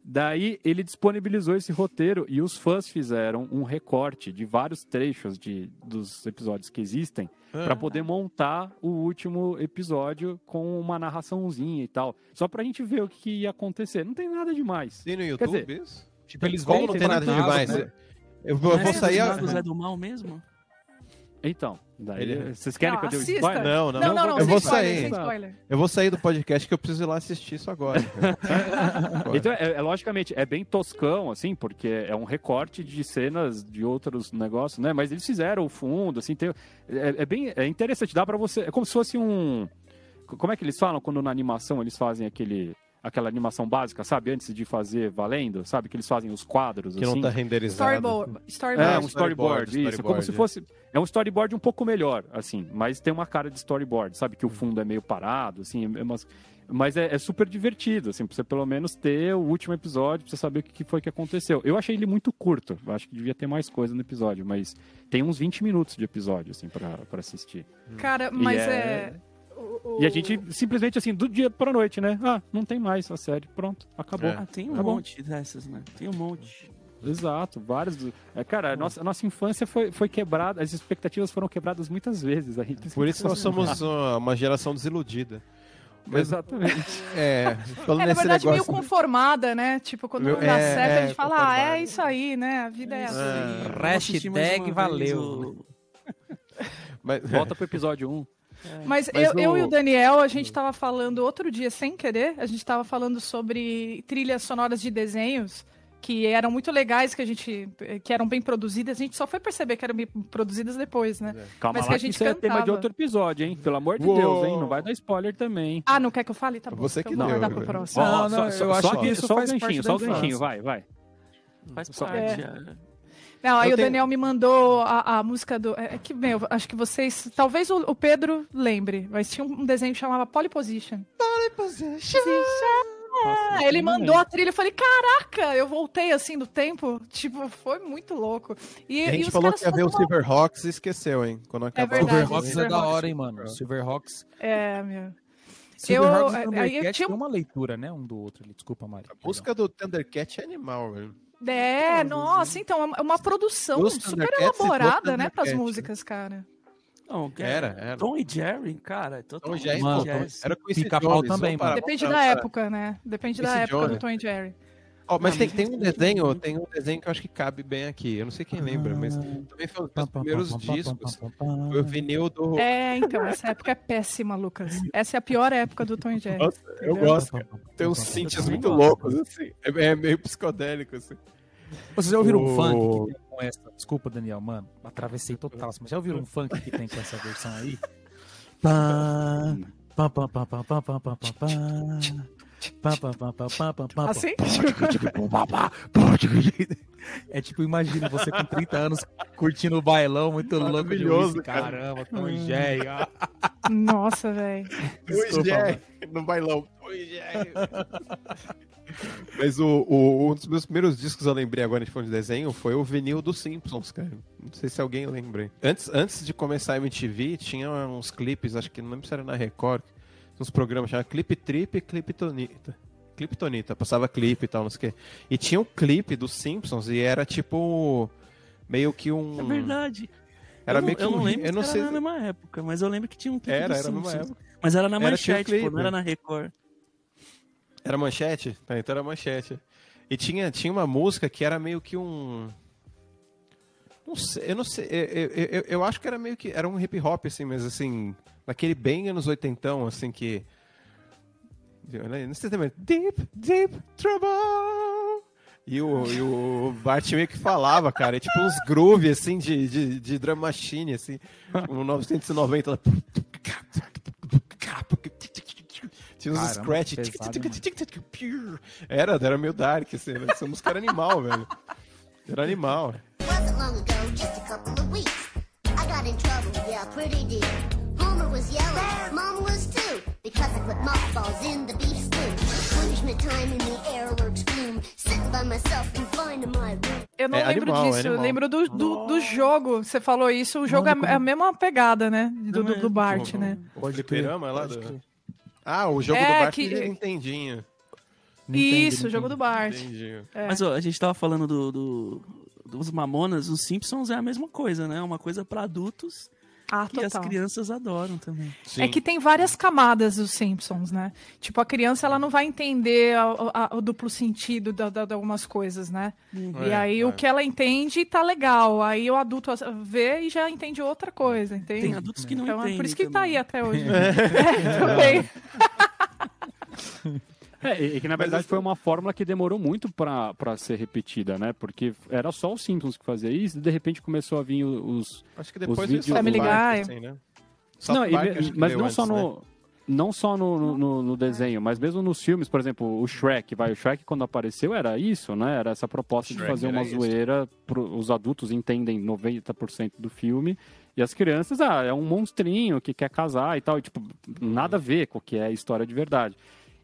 Daí ele disponibilizou esse roteiro e os fãs fizeram um recorte de vários trechos de, dos episódios que existem Ah. pra poder montar o último episódio com uma narraçãozinha e tal. Só pra gente ver o que ia acontecer. Não tem nada demais. Tem no YouTube dizer, isso? Tipo, eles vêm não tem nada demais? né? Eu vou, eu vou sair. é do mal mesmo? Então, daí Ele- vocês querem Não, que eu dê um spoiler? Não, não. Não, não, não, eu vou spoiler, sair. sem spoiler. Eu vou sair do podcast que eu preciso ir lá assistir isso agora. Agora. Então, é, é, logicamente, é bem toscão, assim, porque é um recorte de cenas de outros negócios, né? Mas eles fizeram o fundo, assim, tem, é, é bem é interessante, dá pra você... É como se fosse um... Como é que eles falam quando na animação eles fazem aquele... Aquela animação básica, sabe? Antes de fazer valendo, sabe? Que eles fazem os quadros, que assim. não tá renderizado. Storyboard. É, Storyboard. um storyboard, storyboard, isso. Como se fosse. É um storyboard um pouco melhor, assim, mas tem uma cara de storyboard, sabe? Que o fundo é meio parado, assim, é umas- mas é, é super divertido, assim, pra você pelo menos ter o último episódio, pra você saber o que foi que aconteceu. Eu achei ele muito curto, acho que devia ter mais coisa no episódio, mas tem uns 20 minutos de episódio, assim, pra, pra assistir. Cara, mas é- é. O- o- E a gente simplesmente, assim, do dia pra noite, né? Ah, não tem mais a série, pronto, acabou. É. Ah, tem um Tá bom. monte dessas, né? Tem um monte. Exato, vários. do- É, cara, a nossa, a nossa infância foi, foi quebrada, as expectativas foram quebradas muitas vezes. A gente Por isso nós somos uma, uma geração desiludida. Mas, Exatamente. é, falando É, na nesse verdade, meio negócio... conformada, né? Tipo, quando Meu- não dá é, certo, a é, gente fala, ah, é isso aí, né? A vida é assim. Ah. Assistir mais Hashtag valeu. o- Mas, Volta pro episódio 1. Mas, Mas eu, eu o- e o Daniel, a gente tava falando outro dia, sem querer, a gente tava falando sobre trilhas sonoras de desenhos que eram muito legais, que a gente. que eram bem produzidas, a gente só foi perceber que eram bem produzidas depois, né? Calma Mas lá que a que gente isso é tema de cantava. outro episódio, hein? Pelo amor de Uou. Deus, hein? Não vai dar spoiler também. Ah, não quer que eu fale? Tá bom. Você então que vou deu, guardar pro velho. próximo. Não, não, só, eu só, acho só, que isso só o ganchinho, só o ganchinho, vai, vai. Faz parte. É. é. Não, aí Eu o tenho- Daniel me mandou a, a música do. É é que, meu, acho que vocês. Talvez o, o Pedro lembre, mas tinha um desenho que chamava Polyposition. Nossa, Ah, ele mandou a trilha, eu falei, caraca, eu voltei assim do tempo. Tipo, foi muito louco. E, A e gente os falou que ia ver o Silverhawks e esqueceu, hein? Quando acabar verdade, Silverhawks é da hora, hein, mano. Silverhawks. É, meu. Silverhawks Eu- e aí eu tinha- uma leitura, né? Um do outro ali. Desculpa, Mário. A música do Thundercat é animal, velho. É, nossa, então, é uma- é produção Os super e elaborada, do né, pras Thundercat, músicas, cara. Não, Era, era. Tom e Jerry, cara, é Tom totalmente Jerry, Mano. Era com esse Jones, também, mano. Depende da época, né? Depende da época do. Tom e Jerry. Ó, mas tem, tem um esse desenho, tem um desenho que eu acho que cabe bem aqui. Eu não sei quem lembra, mas também foi um dos primeiros discos. Foi o vinil do. É, então, essa época é péssima, Lucas. Essa é a pior época do Tom e Jerry. Nossa, eu gosto. cara. Tem uns synths muito loucos, assim. É, é meio psicodélico, assim. Vocês já ouviram um O- funk que tem com essa? Desculpa, Daniel, mano. Atravessei total. Mas já ouviram um funk que tem com essa versão aí? Pá. Assim? É tipo, imagina você com 30 anos curtindo o bailão, muito louco. de uísque, cara. Caramba, e Jerry. ah. Nossa, velho. Desculpa, Hoje no bailão. Hoje Mas o, o- um dos meus primeiros discos eu lembrei agora de fã de desenho foi o vinil dos Simpsons, cara. Não sei se alguém lembra. Antes, antes de começar a MTV, tinha uns clipes, acho que não lembro se era na Record, uns programas chamavam Clip Trip e Cliptonita. Cliptonita, passava clipe e tal, não sei o quê. E tinha um clipe dos Simpsons e era tipo. Meio que um. É verdade. Era eu não, meio que eu um. não lembro eu não se sei. era na mesma época, mas eu lembro que tinha um clipe Era, dos era Simpsons. época. Mas era na Era, manchete, clipe. pô, não era na Record. Era manchete? Tá, então era manchete. E tinha, tinha uma música que era meio que um. Não sei, eu não sei. Eu, eu, eu- eu acho que era meio que. Era um hip hop, assim, mas assim. Naquele bem anos 80, assim, que. Não sei se lembra. Deep, deep trouble. E o, e o Bart meio que falava, cara. É tipo uns groove, assim, de, de, de drum machine, assim. Um 990. lá. Tinha uns Caramba, scratch. Era, era meio dark, assim, né? essa é música era animal, velho. Era animal. Eu não é lembro animal, é disso, animal. eu lembro do, do, do, jogo. Você falou isso, o jogo é, como... é a mesma pegada, né? Do, do, do Bart, né? O fliperama é lá do... Ah, o jogo É, do Bart que- de Nintendinho. Isso, o jogo do Bart. É. Mas ó, a gente tava falando do, do- dos Mamonas, os Simpsons é a mesma coisa, né? Uma coisa pra adultos Ah, que as total. crianças adoram também. É que tem várias camadas dos Simpsons, né? Tipo, a criança ela não vai entender a- a- o duplo sentido da- da- de algumas coisas, né? e É, aí é. o que ela entende tá legal. Aí o adulto vê e já entende outra coisa, entende? Tem adultos que não então, é entendem. por isso que tá também. aí até hoje. É, também. É, e e que na verdade foi uma fórmula que demorou muito pra, pra ser repetida, né? Porque era só os Simpsons que fazia isso e de repente começou a vir os. Acho que depois Os vídeos- Family Park, Guy. assim, né? South Não, e Park, me- que mas não antes, só né? no. Não só no, no- no- desenho, mas mesmo nos filmes, por exemplo, o Shrek, vai, o Shrek quando apareceu era isso, né? Era essa proposta de fazer uma isso. zoeira, pro, os adultos entendem 90% do filme, e as crianças, ah, é um monstrinho que quer casar e tal, e tipo, nada a ver com o que é a história de verdade.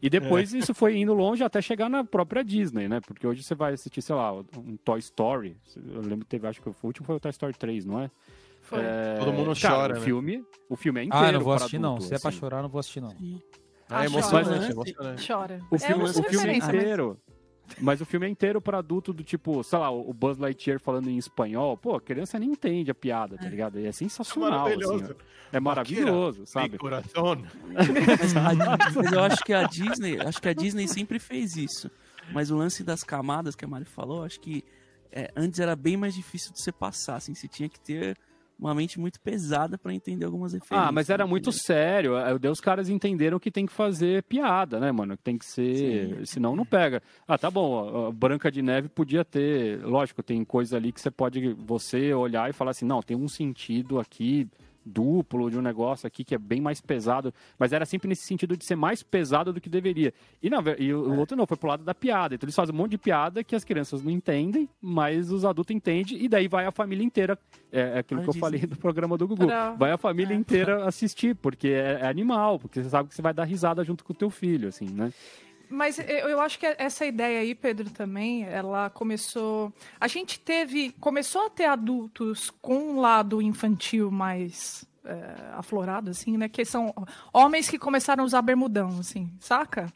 E depois isso foi indo longe até chegar na própria Disney, né? Porque hoje você vai assistir, sei lá, um Toy Story. Eu lembro que teve, acho que o último foi o Toy Story 3, não é? Foi. É, Todo mundo cara, chora, O né? filme, o filme é inteiro. Ah, eu não vou assistir, não. adulto, Se é pra assim. chorar, não vou assistir, não. É Ah, emocionante, chora. emocionante. Chora. O é filme, uma o filme é mas- inteiro. Mas o filme é inteiro pra adulto do tipo, sei lá, o Buzz Lightyear falando em espanhol. Pô, a criança nem entende a piada, tá ligado? E é sensacional, Maravilhoso. assim. É maravilhoso, sabe? Coração. Mas eu acho que a Disney, acho que a Disney sempre fez isso. Mas o lance das camadas que a Mari falou, acho que é, antes era bem mais difícil de você passar, assim, você tinha que ter uma mente muito pesada pra entender algumas referências. Ah, mas era muito entendeu? sério. Daí os caras entenderam que tem que fazer piada, né, mano? Que tem que ser. Sim. Senão não pega. Ah, tá bom. a Branca de Neve podia ter. Lógico, tem coisa ali que você pode você olhar e falar assim: não, tem um sentido aqui duplo de um negócio aqui que é bem mais pesado, mas era sempre nesse sentido de ser mais pesado do que deveria. E, ve- e o, o outro não, foi pro lado da piada. Então eles fazem um monte de piada que as crianças não entendem, mas os adultos entendem, e daí vai a família inteira. É, é aquilo Ah, que eu dizem. falei do programa do Gugu. Vai a família é. inteira assistir, porque é, é animal, porque você sabe que você vai dar risada junto com o teu filho, assim, né? Mas eu acho que essa ideia aí, Pedro, também, ela começou. A gente teve. Começou a ter adultos com um lado infantil mais é, aflorado, assim, né? Que são homens que começaram a usar bermudão, assim, saca?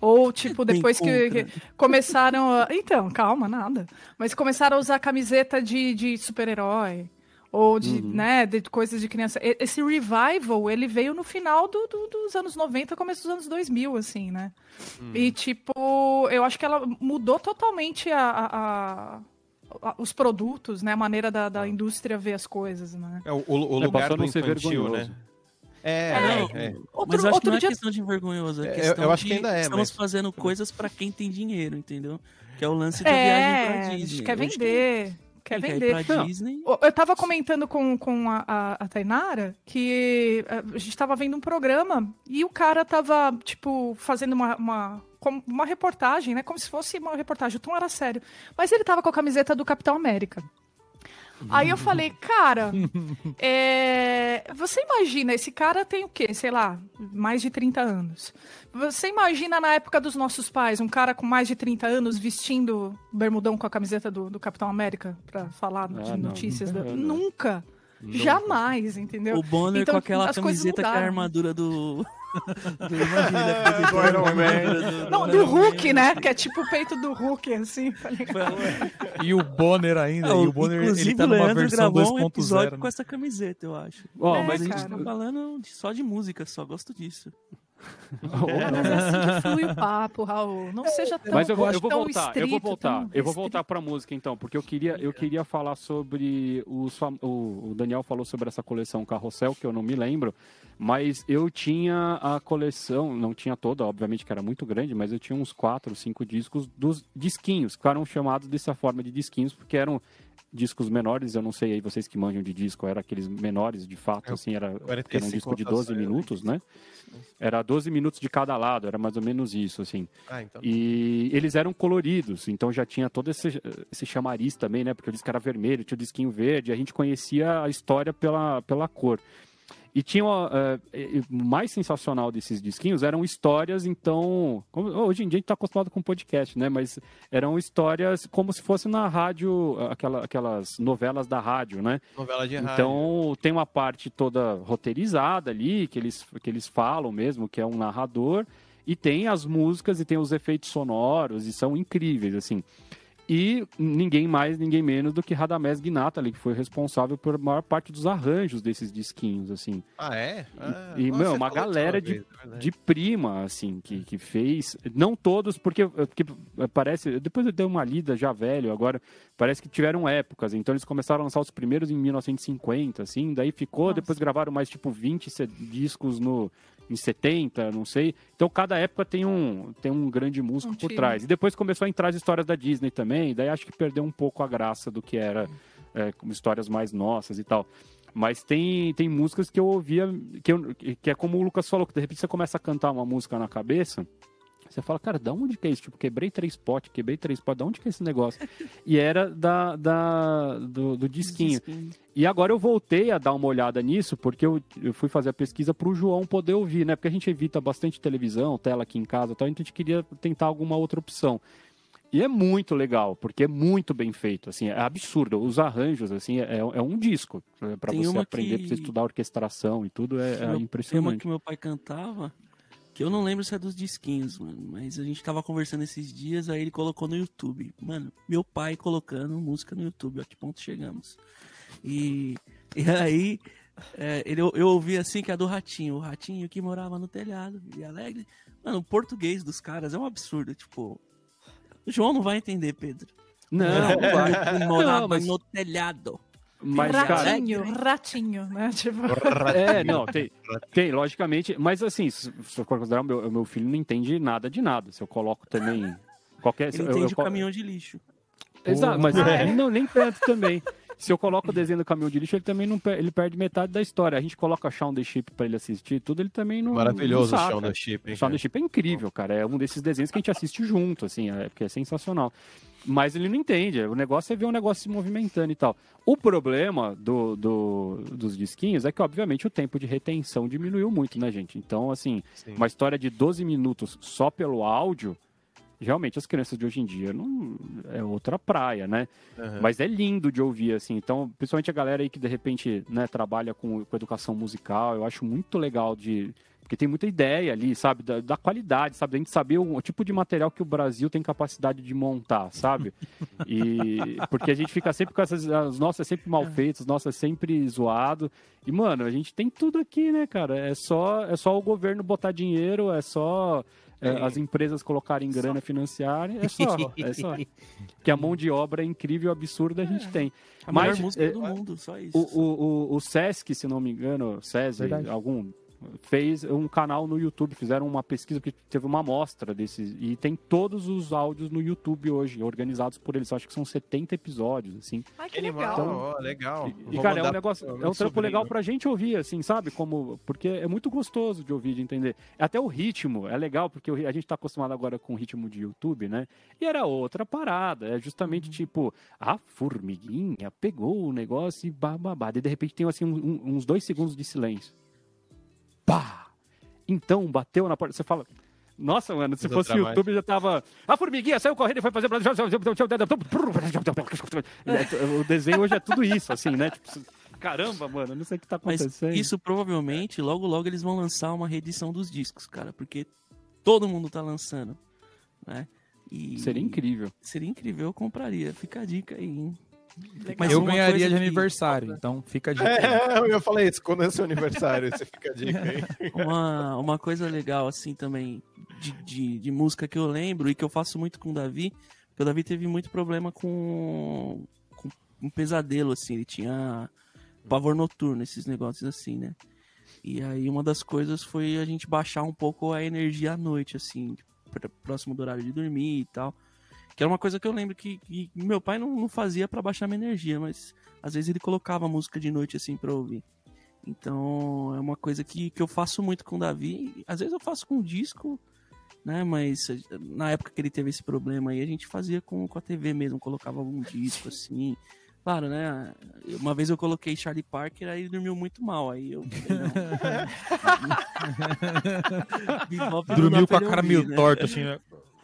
Ou, tipo, depois que, que começaram a... Então, calma, nada. Mas começaram a usar camiseta de, de super-herói. Ou de, né, de coisas de criança. Esse revival, ele veio no final do- do- dos anos 90, começo dos anos 2000, assim, né? E, tipo, eu acho que ela mudou totalmente a, a- a- os produtos, né? A maneira da, da indústria ver as coisas, né? É, o, o É, lugar passou a do infantil, né? vergonhoso. É, Não, é, é. Outro, mas eu acho que não é dia... questão de envergonhoso, é É, eu- questão eu acho que de ainda é, estamos mas- fazendo coisas pra quem tem dinheiro, entendeu? Que é o lance da É, viagem pra a Disney. gente quer vender. Quer vender. Pra Não. Disney. Eu tava comentando com, com a, a, a Tainara que eh, a gente tava vendo um programa e o cara tava, tipo, fazendo uma, uma, uma reportagem, né? Como se fosse uma reportagem. O tom era sério. Mas ele tava com a camiseta do Capitão América. Aí eu falei, cara, é, você imagina, esse cara tem o quê? Sei lá, mais de 30 anos. Você imagina na época dos nossos pais, um cara com mais de 30 anos vestindo bermudão com a camiseta do, do Capitão América pra falar de Ah, não. notícias? da- Não. Jamais, entendeu? O Bonner Então, com aquela camiseta que é a armadura do. do imagina, né? do Iron Man. Não, do Hulk, né? Que é tipo o peito do Hulk, assim, tá ligado? E o Bonner ainda, e o Bonner Inclusive, ele tá o numa Leandro versão gravou um episódio 2.0. com essa camiseta, eu acho. Ó, É, mas Mas a gente cara. tá falando de- só de música, só gosto disso. Mas é assim que flui o papo, Raul. Não seja tão Mas eu vou, eu vou voltar, eu vou estrito, voltar, eu vou voltar pra música então, porque eu queria, eu queria falar sobre os fam- o, o Daniel falou sobre essa coleção Carrossel, que eu não me lembro, mas eu tinha a coleção, não tinha toda, obviamente que era muito grande, mas eu tinha uns quatro, cinco discos dos disquinhos, que eram chamados dessa forma de disquinhos, porque eram discos menores, eu não sei aí vocês que manjam de disco, era aqueles menores de fato, É, assim, era, era um 45 disco de rotações, 12 minutos, né? Era 12 minutos de cada lado, era mais ou menos isso, assim. Ah, então. E eles eram coloridos, então já tinha todo esse, esse chamariz também, né? Porque o disco era vermelho, tinha o disquinho verde, a gente conhecia a história pela, pela cor. E tinha eh, o mais sensacional desses disquinhos eram histórias, então. como- hoje em dia a gente está acostumado com podcast, né? Mas eram histórias como se fosse na rádio, aquela, aquelas novelas da rádio, né? Novela de rádio. Então tem uma parte toda roteirizada ali, que eles, que eles falam mesmo, que é um narrador, e tem as músicas e tem os efeitos sonoros, e são incríveis, assim. E ninguém mais, ninguém menos do que Radamés Gnatali, que foi responsável por maior parte dos arranjos desses disquinhos, assim. Ah, é? Ah, E, nossa, meu, uma galera de, vez, é de prima, assim, que, que fez. Não todos, porque, porque parece. Depois eu dei uma lida já velho, agora parece que tiveram épocas. Então eles começaram a lançar os primeiros em 1950, assim, daí ficou, Nossa. depois gravaram mais tipo 20 ce- discos no. Em 70, não sei. Então, cada época tem um, tem um grande músico Um por trás. E depois começou a entrar as histórias da Disney também. Daí acho que perdeu um pouco a graça do que era é, como histórias mais nossas e tal. Mas tem, tem músicas que eu ouvia, que, eu- que é como o Lucas falou, que de repente você começa a cantar uma música na cabeça, você fala, cara, da onde que é isso? Tipo, quebrei três potes, quebrei três potes, da onde que é esse negócio? E era da, da, do, do disquinho. E agora eu voltei a dar uma olhada nisso, porque eu, eu fui fazer a pesquisa para o João poder ouvir, né? Porque a gente evita bastante televisão, tela aqui em casa e tal, então a gente queria tentar alguma outra opção. E é muito legal, porque é muito bem feito, assim, é absurdo. Os arranjos, assim, é, é um disco. Para Tem você aprender, que- pra você estudar orquestração e tudo, é, é Meu- Tem uma impressionante. que meu pai cantava, que eu não lembro se é dos disquinhos, mano. Mas a gente tava conversando esses dias, aí ele colocou no YouTube. Mano, meu pai colocando música no YouTube, ó, que ponto chegamos. E, e aí, é, ele, eu ouvi assim que é do Ratinho. O Ratinho que morava no telhado, e alegre. Mano, o português dos caras é um absurdo, tipo... O João não vai entender, Pedro. Não, não vai. Morava Não, mas- no telhado. Mas, cara, ratinho, ratinho, né? Tipo, É, não, tem, tem, logicamente, mas assim, se eu considerar o meu, o meu filho não entende nada de nada. Se eu coloco também qualquer. Ele eu- eu entende o co- caminhão de lixo. Exato, mas Ah, é? não, nem tanto também. Se eu coloco o desenho do caminhão de lixo, ele também não ele perde metade da história. A gente coloca Shaun the Sheep pra ele assistir tudo, ele também não. Maravilhoso o não saca. chão da chip, hein? Shaun the Sheep é incrível, cara. É um desses desenhos que a gente assiste junto, assim, é, porque é sensacional. Mas ele não entende. O negócio é ver um negócio se movimentando e tal. O problema do, do- dos disquinhos é que, obviamente, o tempo de retenção diminuiu muito, né, gente? Então, assim, Sim. uma história de 12 minutos só pelo áudio, realmente as crianças de hoje em dia não é outra praia, né? Aham. Mas é lindo de ouvir, assim. Então, principalmente a galera aí que de repente né, trabalha com, com educação musical, eu acho muito legal de. Porque tem muita ideia ali, sabe? Da, da qualidade, sabe? Da gente saber o, o tipo de material que o Brasil tem capacidade de montar, sabe? E porque a gente fica sempre com essas. As nossas sempre mal feitas, as nossas sempre zoado. E, mano, a gente tem tudo aqui, né, cara? É só, é só o governo botar dinheiro, é só. É, Sim. as empresas colocarem grana, financiarem, é só, é só. Que a mão de obra é incrível, absurda, a gente tem. A Mas, melhor música é, do mundo, só isso. O, o, o, o Sesc, se não me engano, César, algum, fez um canal no YouTube, fizeram uma pesquisa que teve uma amostra desses, e tem todos os áudios no YouTube hoje, organizados por eles, acho que são 70 episódios, assim. ai, Que legal. ó, legal. E, cara, é um negócio, é um trampo legal pra gente ouvir, assim, sabe? Como, porque é muito gostoso de ouvir, de entender. Até o ritmo é legal, porque a gente tá acostumado agora com o ritmo de YouTube, né? E era outra parada. É justamente tipo, a formiguinha pegou o negócio e bababá. E de repente tem assim um- um- uns dois segundos de silêncio. Pá! Então bateu na porta. Você fala. Nossa, mano, se fosse o. YouTube já tava. A formiguinha saiu correndo e foi fazer. O desenho hoje é tudo isso, assim, né? Tipo, caramba, mano, não sei o que tá Mas acontecendo. isso provavelmente, logo logo eles vão lançar uma reedição dos discos, cara, porque todo mundo tá lançando, né? E Seria incrível. Seria incrível, eu compraria. Fica a dica aí, hein? Legal. Mas eu ganharia de que- aniversário, então fica a dica. É, eu falar isso, quando é seu aniversário, você fica a dica aí. Uma, uma coisa legal, assim, também, de, de, de música que eu lembro e que eu faço muito com o Davi, porque o Davi teve muito problema com, com um pesadelo, assim, ele tinha pavor noturno, esses negócios assim, né? E aí uma das coisas foi a gente baixar um pouco a energia à noite, assim, próximo do horário de dormir e tal. Que era uma coisa que eu lembro que, que meu pai não, não fazia pra baixar minha energia, mas às vezes ele colocava música de noite, assim, pra ouvir. Então é uma coisa que, que eu faço muito com o Davi. Às vezes eu faço com o disco, né? Mas na época que ele teve esse problema aí, a gente fazia com, com a TV mesmo, colocava algum disco assim. Claro, né? Uma vez eu coloquei Charlie Parker, aí ele dormiu muito mal. Aí eu. não. Bebop não Dormiu com a cara ouvir, meio né? torta, assim, né?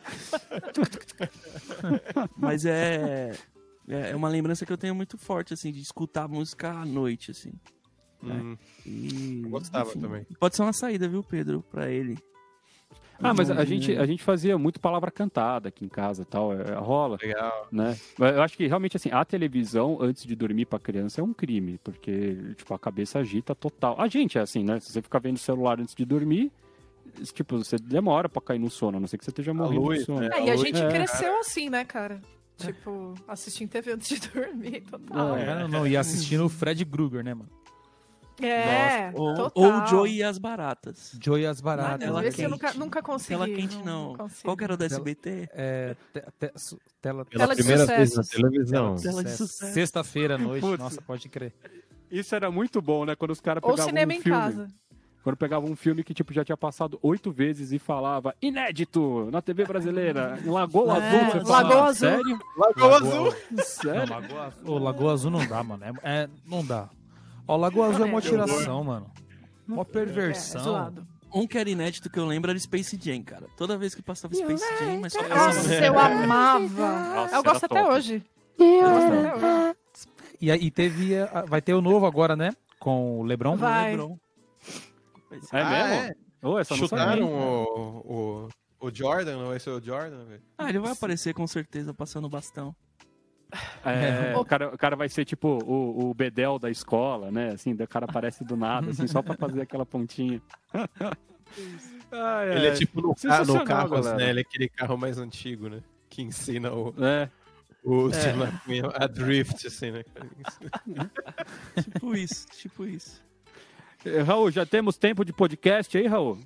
Mas é. É uma lembrança que eu tenho muito forte, assim, de escutar música à noite, assim. Hum, E, gostava também. Pode ser uma saída, viu, Pedro, pra ele. Ah, mas a Não, gente, é. a gente fazia muito palavra cantada aqui em casa tal. é, rola, legal. né? Eu acho que realmente assim, a televisão antes de dormir pra criança é um crime, porque tipo, a cabeça agita total. A gente é assim, né? Se você ficar vendo o celular antes de dormir, tipo, você demora pra cair no sono, a não ser que você esteja morrendo luz, de sono. né? É, e a É, gente é. cresceu assim, né, cara? Tipo, assistindo TV antes de dormir, total. É, não, não, e assistindo o Fred Krueger, né, mano? É, Ou, total. ou o Joey e as Baratas. Joey e as baratas. Eu nunca, nunca consegui. Tela quente não. consigo. Qual que era o da Tela- SBT? É, te- te- su- tela, Pela Tela de primeira vez na televisão. Tela de sucesso. Sexta-feira à noite, Putz. nossa, pode crer. Isso era muito bom, né? Quando os caras Ou pegavam cinema um em filme. casa. Quando pegavam um filme que tipo já tinha passado oito vezes e falava inédito na TV brasileira, em Lagoa É, Azul. Você Lagoa fala, Azul. Sério? Lagoa Azul. Não, Sério? Lagoa Azul. Ô, Lagoa Azul não dá, mano. É, é- não dá. Ó, Lagoa Azul é uma tiração, mano. Uma É, perversão. zoado. Um que era inédito que eu lembro era Space Jam, cara. Toda vez que passava Space Jam, mas só Nossa, eu amava. Nossa, eu gosto até top. hoje. Eu gosto até hoje. e aí teve. a- Vai ter o novo agora, né? Com o Lebron. Vai. Lebron. É Ah, mesmo? é? Não Chutaram o, o, o Jordan, não vai ser o Jordan? velho? Ah, ele vai aparecer com certeza passando o bastão. É, É. o, cara, o cara vai ser tipo o, o Bedel da escola, né? Assim, o cara aparece do nada, assim, só pra fazer aquela pontinha. Ai, Ele é tipo no, ca- no galera. né? Ele é aquele carro mais antigo, né? Que ensina o. É. O é adrift, assim, né? Tipo isso, tipo isso. Raul, já temos tempo de podcast aí, Raul?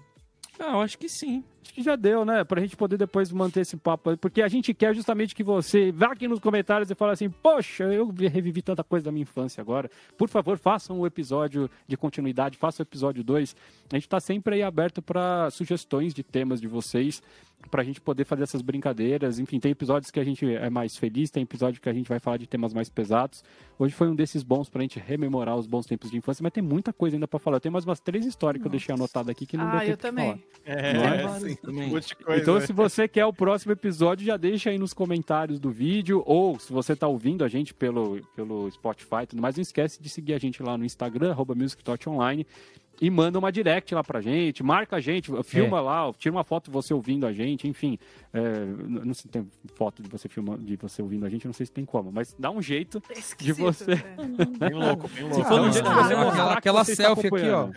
Ah, eu acho que sim. Acho que já deu, né? Pra gente poder depois manter esse papo aí. Porque a gente quer justamente que você vá aqui nos comentários e fale assim: Poxa, eu revivi tanta coisa da minha infância agora. Por favor, façam o episódio de continuidade, façam o episódio 2. A gente tá sempre aí aberto para sugestões de temas de vocês, pra gente poder fazer essas brincadeiras. Enfim, tem episódios que a gente é mais feliz, tem episódio que a gente vai falar de temas mais pesados. Hoje foi um desses bons pra gente rememorar os bons tempos de infância, mas tem muita coisa ainda pra falar. Eu tenho mais umas três histórias que eu deixei anotadas aqui que não deu Ah, tempo eu de também. falar. É, Não é? Também. um monte de coisa. Então, né? se você quer o próximo episódio, já deixa aí nos comentários do vídeo, ou se você tá ouvindo a gente pelo, pelo Spotify e tudo mais, não esquece de seguir a gente lá no Instagram, arroba MusicTalkOnline, e manda uma direct lá pra gente, marca a gente, filma lá, tira uma foto de você ouvindo a gente, enfim. é, não sei se tem foto de você filmando, de você ouvindo a gente, não sei se tem como, mas dá um jeito É de você. é. Bem louco, bem louco. for Ah, no não, jeito de você aquela- mostrar que aquela você está selfie aqui, ó.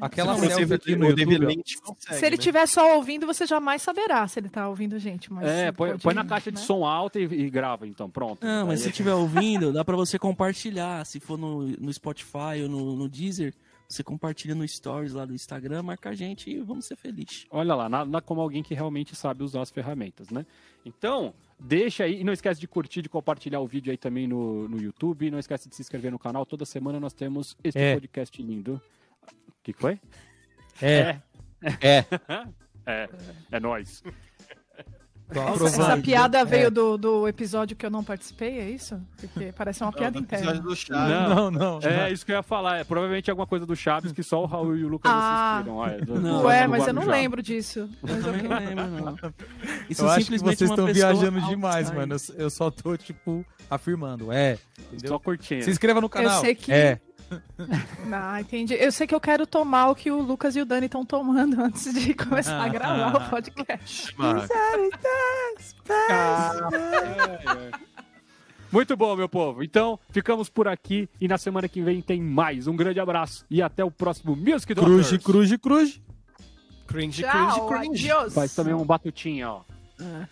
Aquela selfie aqui no YouTube. Lynch consegue, Se ele né? tiver só ouvindo, você jamais saberá se ele tá ouvindo a gente. Mas É, põe, pode, põe na caixa de né? som alta e, e grava, então, pronto. Não, mas Aí se estiver ouvindo, dá pra você compartilhar. Se for no, no Spotify ou no, no Deezer, você compartilha no Stories lá do Instagram, marca a gente e vamos ser felizes. Olha lá, nada como alguém que realmente sabe usar as ferramentas, né? Então, deixa aí. E não esquece de curtir, de compartilhar o vídeo aí também no, no YouTube. Não esquece de se inscrever no canal. Toda semana nós temos este É. podcast lindo. O que foi? É, É. É, é nóis. tô Essa, essa piada É. veio do, do episódio que eu não participei, é isso? Porque parece uma piada Não, episódio interna. do Chaves. Não. Não, não. É isso que eu ia falar. É provavelmente alguma coisa do Chaves que só o Raul e o Lucas Ah. assistiram. Ah, é, do- Não, do- Ué, mas eu não lembro disso. Eu Mas também ok. não lembro, não. Isso Eu acho que simplesmente vocês estão viajando demais, outside. mano. Eu, eu só tô, tipo, afirmando. É. Entendeu? Só curtindo. Se inscreva no canal. sei que- É. Ah, entendi. Eu sei que eu quero tomar o que o Lucas e o Dani estão tomando antes de começar a gravar o podcast. Mas- Muito bom, meu povo. Então, ficamos por aqui e na semana que vem tem mais. Um grande abraço e até o próximo Music Cruz, Doctors. cruz, cruz. Cringe, cringe, Tchau, cringe. adiós. Faz também um batutinha, ó. É.